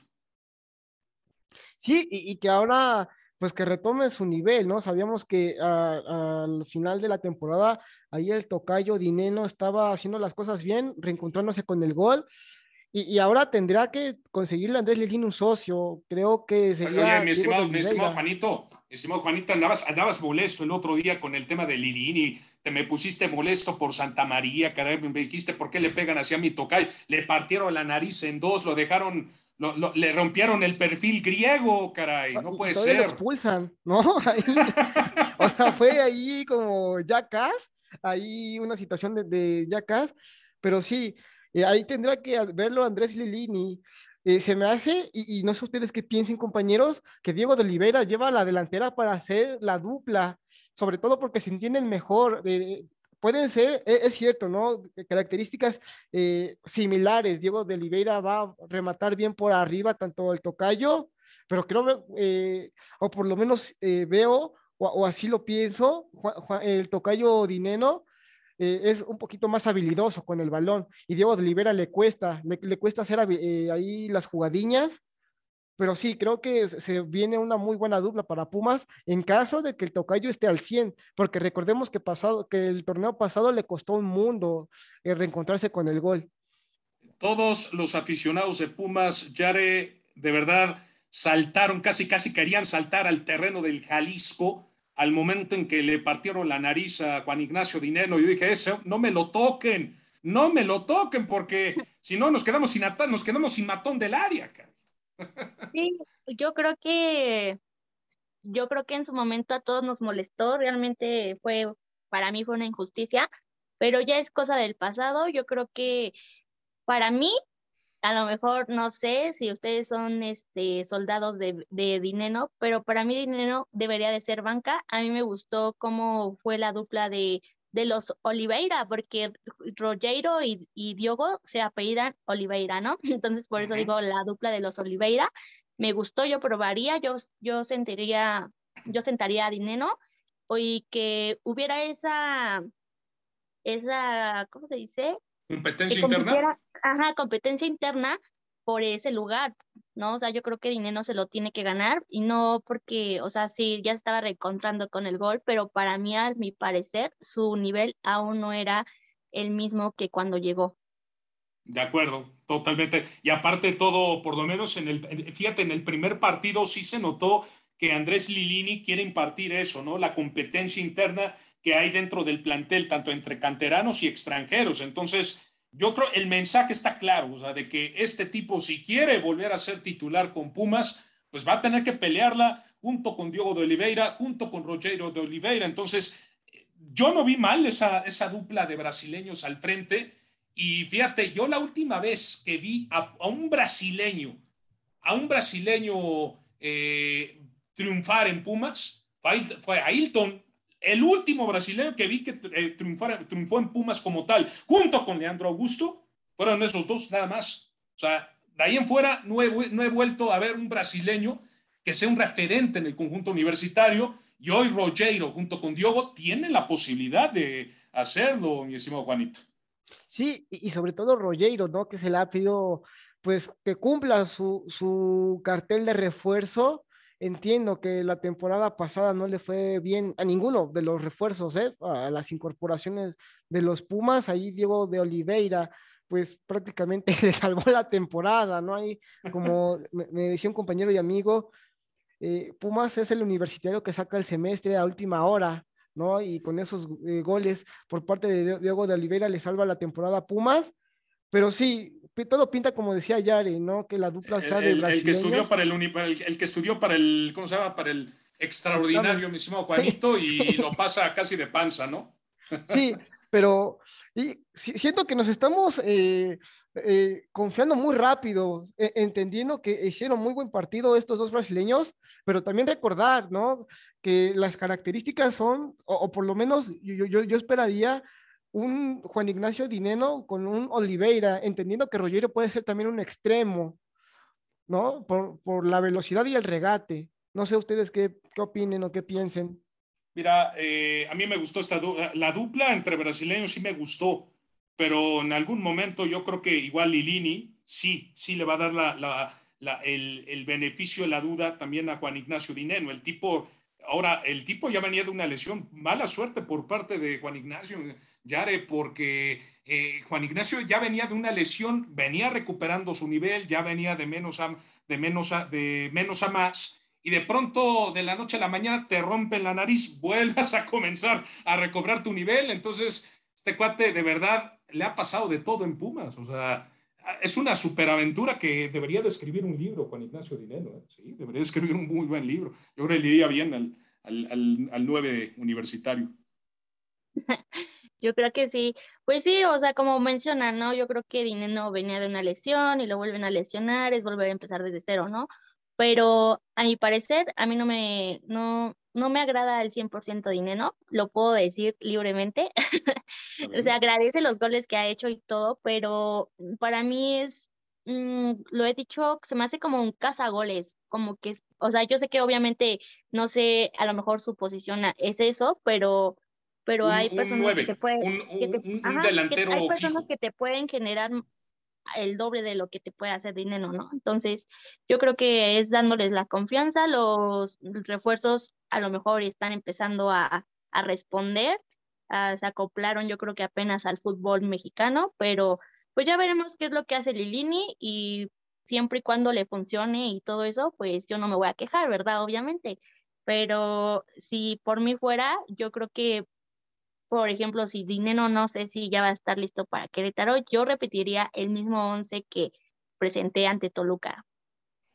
Sí, y, que ahora, pues que retome su nivel, ¿no? Sabíamos que al final de la temporada, ahí el tocayo Dineno estaba haciendo las cosas bien, reencontrándose con el gol, y, ahora tendrá que conseguirle a Andrés Lilín un socio. Creo que sería. Oye, mi estimado, mi estimado Juanito, mi estimado Juanito, andabas, andabas molesto el otro día con el tema de Lilini. Te me pusiste molesto por Santa María, caray. Me dijiste por qué le pegan hacia mi tocay. Le partieron la nariz en dos, lo dejaron. Le rompieron el perfil griego, caray. No puede ser. Lo expulsan, ¿no? *laughs* o sea, fue ahí como Jackass, ahí una situación de, de Jackass, pero sí, eh, ahí tendrá que verlo Andrés Lilini. Eh, se me hace, y, no sé ustedes qué piensen, compañeros, que Diego de Oliveira lleva la delantera para hacer la dupla, sobre todo porque se entienden mejor. Eh, pueden ser, e, es, cierto, ¿no? Características similares. Diego de Oliveira va a rematar bien por arriba, tanto el tocayo, pero creo, o por lo menos veo, o, así lo pienso, el tocayo Dineno eh, es un poquito más habilidoso con el balón y Diego de Olivera le cuesta, le, cuesta hacer eh, ahí las jugadiñas, pero sí, creo que se viene una muy buena dupla para Pumas en caso de que el tocayo esté al 100, porque recordemos que, pasado, que el torneo pasado le costó un mundo reencontrarse con el gol. Todos los aficionados de Pumas, Yare, de verdad, saltaron, casi, casi querían saltar al terreno del Jalisco al momento en que le partieron la nariz a Juan Ignacio Dinero. Yo dije, eso, no me lo toquen, no me lo toquen, porque *laughs* si no nos quedamos sin, nos quedamos sin matón del área. Sí, yo creo que, yo creo que en su momento a todos nos molestó, realmente fue, para mí fue una injusticia, pero ya es cosa del pasado. Yo creo que para mí a lo mejor no sé si ustedes son este, soldados de, de Dineno, pero para mí Dineno debería de ser banca. A mí me gustó cómo fue la dupla de, de los Oliveira, porque Rogero y, y, Diogo se apellidan Oliveira, ¿no? *laughs* Entonces por eso digo la dupla de los Oliveira. Me gustó, yo probaría, yo, yo sentiría, yo sentaría a Dineno y que hubiera esa, esa, ¿cómo se dice? Competencia interna. Ajá, competencia interna por ese lugar, ¿no? O sea, yo creo que Dinero se lo tiene que ganar y no porque, o sea, sí, ya estaba reencontrando con el gol, pero para mí, a mi parecer, su nivel aún no era el mismo que cuando llegó. De acuerdo, totalmente. Y aparte todo, por lo menos en el, fíjate, en el primer partido sí se notó que Andrés Lilini quiere impartir eso, ¿no? La competencia interna que hay dentro del plantel, tanto entre canteranos y extranjeros. Entonces, yo creo el mensaje está claro, o sea, de que este tipo, si quiere volver a ser titular con Pumas, pues va a tener que pelearla junto con Diogo de Oliveira, junto con Rogero de Oliveira. Entonces, yo no vi mal esa, esa dupla de brasileños al frente. Y fíjate, yo la última vez que vi a, un brasileño, a un brasileño eh, triunfar en Pumas, fue a Hilton, el último brasileño que vi que eh, triunfó en Pumas como tal, junto con Leandro Augusto, fueron esos dos nada más. O sea, de ahí en fuera no he, vuelto a ver un brasileño que sea un referente en el conjunto universitario y hoy Rogero junto con Diogo tienen la posibilidad de hacerlo, mi estimado Juanito. Sí, y sobre todo Rogero, ¿no? Que se le ha pedido, pues, que cumpla su cartel de refuerzo Entiendo que la temporada pasada no le fue bien a ninguno de los refuerzos, ¿eh? a las incorporaciones de los Pumas. Ahí Diego de Oliveira, pues prácticamente *laughs* le salvó la temporada, ¿no? Hay, como *laughs* me, decía un compañero y amigo, eh, Pumas es el universitario que saca el semestre a última hora, ¿no? Y con esos eh, goles por parte de Diego de Oliveira le salva la temporada a Pumas. Pero sí, todo pinta como decía Yari, ¿no? Que la dupla sea de el, el, que estudió para el, el, que estudió para el, ¿cómo se llama? Para el extraordinario, mi estimado Juanito, *laughs* y lo pasa casi de panza, ¿no? Sí, *laughs* pero y, siento que nos estamos eh, eh, confiando muy rápido, e, entendiendo que hicieron muy buen partido estos dos brasileños, pero también recordar, ¿no? Que las características son, o, por lo menos yo, yo, yo esperaría un Juan Ignacio Dineno con un Oliveira, entendiendo que Rogero puede ser también un extremo, ¿no? Por, la velocidad y el regate. No sé ustedes qué, qué opinen o qué piensen. Mira, eh, a mí me gustó esta la dupla entre brasileños sí me gustó, pero en algún momento yo creo que igual Lilini sí, sí le va a dar la, la, el, el, beneficio de la duda también a Juan Ignacio Dineno. El tipo, ahora, el tipo ya venía de una lesión, mala suerte por parte de Juan Ignacio Yare, porque eh, Juan Ignacio ya venía de una lesión, venía recuperando su nivel, ya venía de menos a, de menos a, de menos a más, y de pronto de la noche a la mañana te rompen la nariz, *laughs* vuelvas a comenzar a recobrar tu nivel. Entonces, este cuate de verdad le ha pasado de todo en Pumas, o sea, es una superaventura que debería de escribir un libro, Juan Ignacio Dinero, ¿eh? sí, debería de escribir un muy buen libro. Yo creo que le iría bien al, al, al, al 9 universitario. *laughs* Yo creo que sí, pues sí, o sea, como mencionan, ¿no? Yo creo que Dineno venía de una lesión y lo vuelven a lesionar, es volver a empezar desde cero, ¿no? Pero a mi parecer, a mí no me, no, no me agrada el 100% Dineno, lo puedo decir libremente. *laughs* o sea, agradece los goles que ha hecho y todo, pero para mí es, mm, lo he dicho, se me hace como un cazagoles, como que, o sea, yo sé que obviamente, no sé, a lo mejor su posición es eso, pero pero hay personas que te pueden... Un, delantero hay personas que te pueden generar el doble de lo que te puede hacer dinero, ¿no? Entonces, yo creo que es dándoles la confianza, los refuerzos a lo mejor están empezando a, a responder, se acoplaron yo creo que apenas al fútbol mexicano, pero pues ya veremos qué es lo que hace Lilini y siempre y cuando le funcione y todo eso, pues yo no me voy a quejar, ¿verdad? Obviamente. Pero si por mí fuera, yo creo que, por ejemplo, si Dineno no sé si ya va a estar listo para Querétaro, yo repetiría el mismo once que presenté ante Toluca.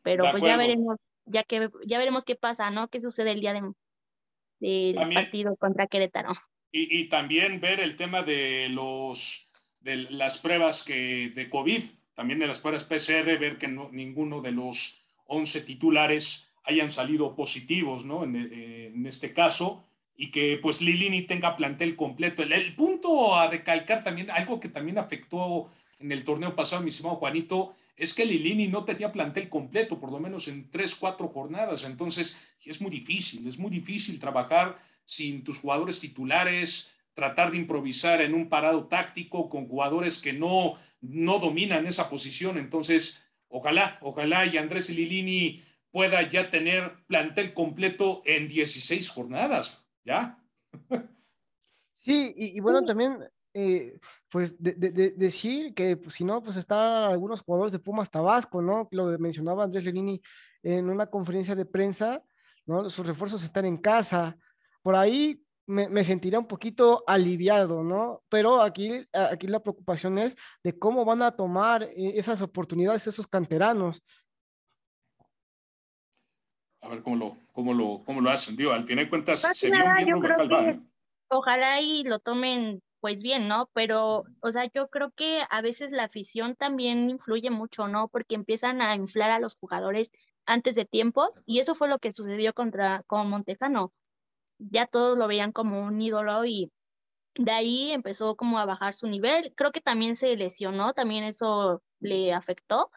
Pero pues ya veremos, ya que ya veremos qué pasa, ¿no? ¿Qué sucede el día de, del partido contra Querétaro? Y, y, también ver el tema de los de las pruebas que de COVID también de las pruebas PCR, ver que ninguno de los 11 titulares hayan salido positivos, ¿no? Eh, en, este caso, y que pues Lilini tenga plantel completo. El, punto a recalcar también, algo que también afectó en el torneo pasado, mi estimado Juanito, es que Lilini no tenía plantel completo, por lo menos en tres, cuatro jornadas. Entonces, es muy difícil, es muy difícil trabajar sin tus jugadores titulares, tratar de improvisar en un parado táctico con jugadores que no no dominan esa posición. Entonces, ojalá, ojalá y Andrés Lilini pueda ya tener plantel completo en 16 jornadas, ¿ya? Sí, y, bueno, también, eh, pues, decir que pues, si no, pues están algunos jugadores de Pumas Tabasco, ¿no? Lo mencionaba Andrés Lilini en una conferencia de prensa, ¿no? Sus refuerzos están en casa. Por ahí me, me, sentiría un poquito aliviado, ¿no? Pero aquí, aquí la preocupación es de cómo van a tomar eh, esas oportunidades esos canteranos. A ver cómo lo, cómo lo, cómo lo hacen. Digo, al final de cuentas, se vio un bien Ojalá y lo tomen pues bien, ¿no? Pero, o sea, yo creo que a veces la afición también influye mucho, ¿no? Porque empiezan a inflar a los jugadores antes de tiempo y eso fue lo que sucedió contra con Montejano ya todos lo veían como un ídolo y de ahí empezó como a bajar su nivel. Creo que también se lesionó, también eso le afectó,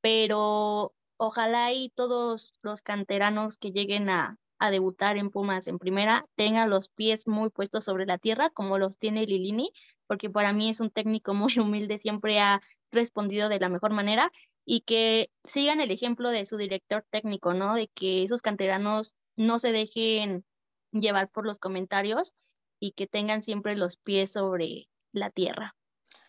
pero ojalá y todos los canteranos que lleguen a, a debutar en Pumas en primera tengan los pies muy puestos sobre la tierra, como los tiene Lilini, porque para mí es un técnico *laughs* muy humilde, siempre ha respondido de la mejor manera y que sigan el ejemplo de su director técnico, ¿no? De que esos canteranos no se dejen llevar por los comentarios y que tengan siempre los pies sobre la tierra.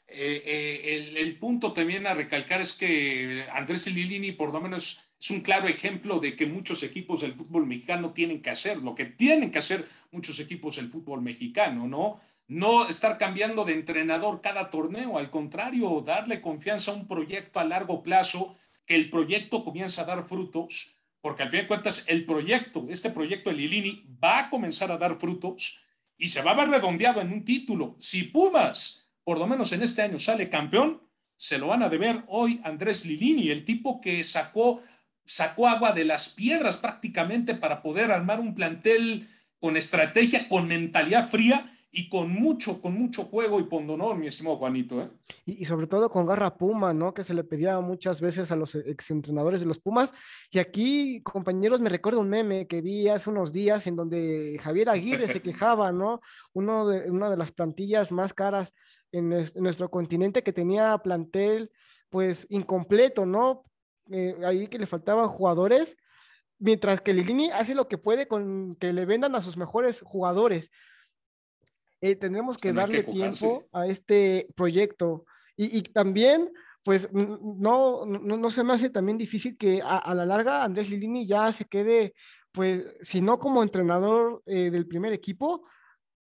Eh, eh, el, punto también a recalcar es que Andrés Lilini por lo menos es un claro ejemplo de que muchos equipos del fútbol mexicano tienen que hacer, lo que tienen que hacer muchos equipos del fútbol mexicano, ¿no? No estar cambiando de entrenador cada torneo, al contrario, darle confianza a un proyecto a largo plazo, que el proyecto comienza a dar frutos porque al fin de cuentas el proyecto, este proyecto de Lilini va a comenzar a dar frutos y se va a ver redondeado en un título. Si Pumas, por lo menos en este año, sale campeón, se lo van a deber hoy Andrés Lilini, el tipo que sacó, sacó agua de las piedras prácticamente para poder armar un plantel con estrategia, con mentalidad fría y con mucho, con mucho juego y pondonor, mi estimado Juanito. ¿eh? Y, sobre todo con garra Puma, ¿no? Que se le pedía muchas veces a los exentrenadores de los Pumas. Y aquí, compañeros, me recuerdo un meme que vi hace unos días en donde Javier Aguirre se quejaba, ¿no? Uno de, una de las plantillas más caras en, nuestro continente que tenía plantel, pues, incompleto, ¿no? Eh, ahí que le faltaban jugadores, mientras que Lilini hace lo que puede con que le vendan a sus mejores jugadores eh, tendremos que darle tiempo a este proyecto. Y, también, pues, no, no, se me hace también difícil que a, la larga Andrés Lilini ya se quede, pues, si no como entrenador eh, del primer equipo,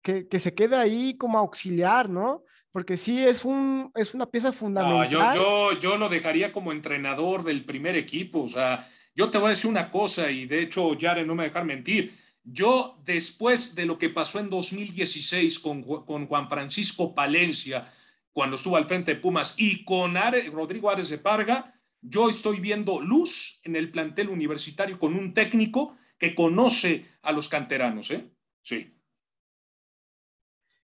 que, que, se quede ahí como auxiliar, ¿no? Porque sí es, un, es una pieza fundamental. yo, yo, yo lo dejaría como entrenador del primer equipo. O sea, yo te voy a decir una cosa, y de hecho, Yare no me dejar mentir yo, después de lo que pasó en 2016 con, con Juan Francisco Palencia, cuando estuvo al frente de Pumas, y con Rodrigo Ares de Parga, yo estoy viendo luz en el plantel universitario con un técnico que conoce a los canteranos, ¿eh? Sí.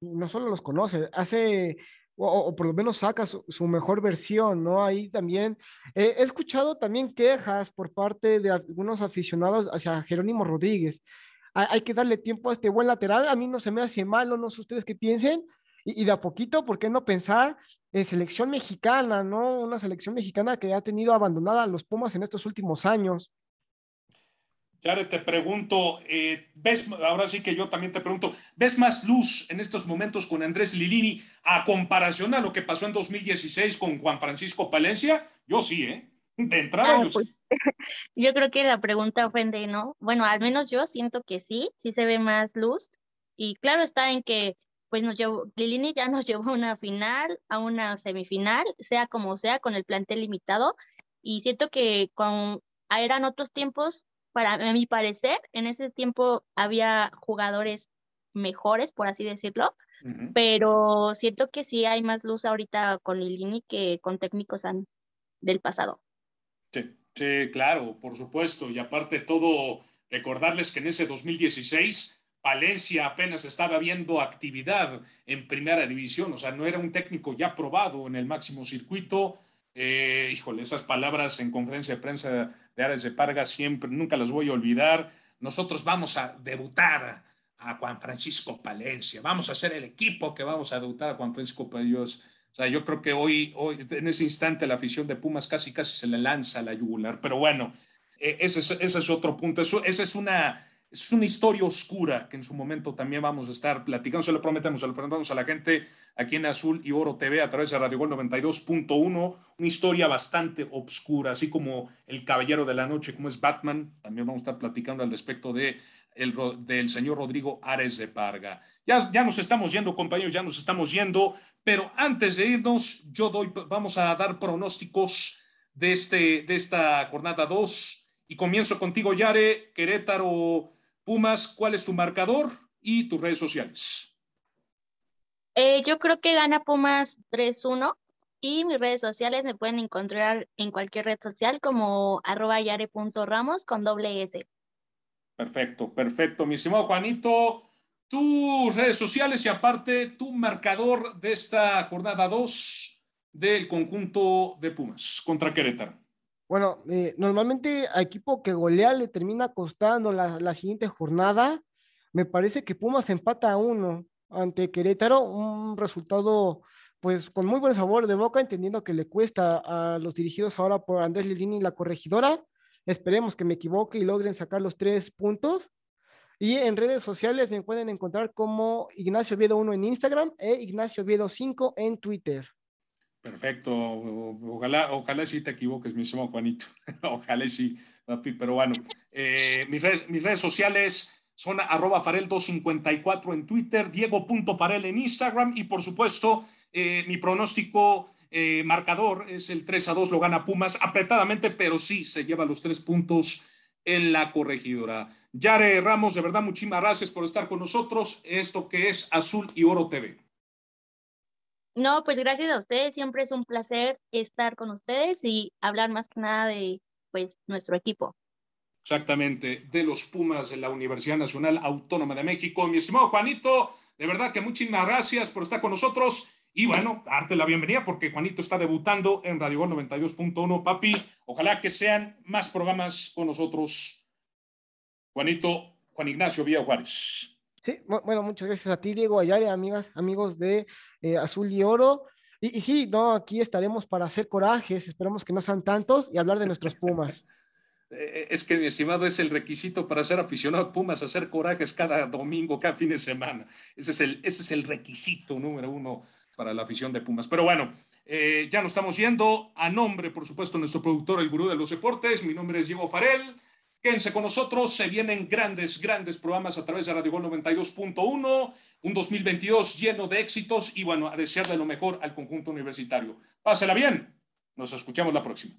No solo los conoce, hace, o, por lo menos saca su, mejor versión, ¿no? Ahí también he escuchado también quejas por parte de algunos aficionados hacia Jerónimo Rodríguez hay, que darle tiempo a este buen lateral. A mí no se me hace malo, no sé ustedes qué piensen. Y, de a poquito, ¿por qué no pensar en selección mexicana, ¿no? Una selección mexicana que ha tenido abandonada a los Pumas en estos últimos años. Claro, te pregunto, eh, ¿ves, ahora sí que yo también te pregunto, ¿ves más luz en estos momentos con Andrés Lilini a comparación a lo que pasó en 2016 con Juan Francisco Palencia? Yo sí, ¿eh? De entrada, yo pues, *laughs* Yo creo que la pregunta ofende, ¿no? Bueno, al menos yo siento que sí, sí se ve más luz. Y claro está en que, pues nos llevó, Lilini ya nos *laughs* llevó a una final, a una semifinal, sea como sea, con el plantel limitado. Y siento que con, eran otros tiempos para mi parecer, en ese tiempo había jugadores mejores, por así decirlo, pero siento que sí hay más luz ahorita con Lilini que con técnicos del pasado. Sí, claro, por supuesto. Y aparte todo, recordarles que en ese 2016 Valencia apenas estaba viendo actividad en primera división, o sea, no era un técnico ya probado en el máximo circuito. Eh, híjole, esas palabras en conferencia de prensa de Ares de Parga, siempre, nunca las voy a olvidar. Nosotros vamos a debutar a, Juan Francisco Palencia, vamos a ser el equipo que vamos a debutar a Juan Francisco Palencia. O sea, yo creo que hoy, hoy, en ese instante, la afición de Pumas casi, casi se le lanza a la yugular. Pero bueno, eh, ese, es, ese es otro punto. Eso, esa es una, es una historia oscura que en su momento también vamos a estar platicando. Se lo prometemos, se lo prometemos a la gente aquí en Azul y Oro TV a través de Radio Gol 92.1. Una historia bastante oscura, así como El Caballero de la Noche, como es Batman. También vamos a estar platicando al respecto de el, del señor Rodrigo Ares de Parga. Ya, ya nos estamos yendo, compañeros, ya nos estamos yendo. Pero antes de irnos, yo doy, vamos a dar pronósticos de, este, de esta jornada 2. Y comienzo contigo, Yare, Querétaro, Pumas. ¿Cuál es tu marcador y tus redes sociales? Eh, yo creo que gana Pumas 3-1 y mis redes sociales me pueden encontrar en cualquier red social como arroba con doble S. Perfecto, perfecto. Mi estimado Juanito, tus redes sociales y aparte tu marcador de esta jornada 2 del conjunto de Pumas contra Querétaro. Bueno, eh, normalmente a equipo que golea le termina costando la, siguiente jornada. Me parece que Pumas empata a uno ante Querétaro, un resultado pues con muy buen sabor de boca, entendiendo que le cuesta a los dirigidos ahora por Andrés Lilini la corregidora. Esperemos que me equivoque y logren sacar los tres puntos. Y en redes sociales me pueden encontrar como Ignacio Viedo 1 en Instagram e Ignacio Viedo 5 en Twitter. Perfecto. Ojalá, ojalá sí te equivoques, mi estimado Juanito. *laughs* ojalá sí, pero bueno. Eh, mis, redes, mis redes sociales son arroba farel254 en Twitter, diego.farel en Instagram y por supuesto eh, mi pronóstico eh, marcador es el 3 a 2, lo gana Pumas apretadamente, pero sí se lleva los tres puntos en la corregidora. Yare Ramos, de verdad, muchísimas gracias por estar con nosotros. Esto que es Azul y Oro TV. No, pues gracias a ustedes. Siempre es un placer estar con ustedes y hablar más que nada de pues nuestro equipo. Exactamente, de los Pumas de la Universidad Nacional Autónoma de México. Mi estimado Juanito, de verdad que muchísimas gracias por estar con nosotros. Y bueno, darte la bienvenida porque Juanito está debutando en Radio Gol 92.1. Papi, ojalá que sean más programas con nosotros. Juanito, Juan Ignacio Villa Juárez. Sí, bueno, muchas gracias a ti, Diego Ayare, amigas, amigos de eh, Azul y Oro. Y, y sí, no, aquí estaremos para hacer corajes, esperamos que no sean tantos y hablar de nuestros Pumas. *laughs* Eh, es que, mi estimado, es el requisito para ser aficionado a Pumas, hacer corajes cada domingo, cada fin de semana. Ese es el, ese es el requisito número uno para la afición de Pumas. Pero bueno, eh, ya nos estamos yendo. A nombre, por supuesto, nuestro productor, el gurú de los deportes. Mi nombre es Diego Farel. Quédense con nosotros. Se vienen grandes, grandes programas a través de Radio Gol 92.1. Un 2022 lleno de éxitos y, bueno, a desearle lo mejor al conjunto universitario. Pásela bien. Nos escuchamos la próxima.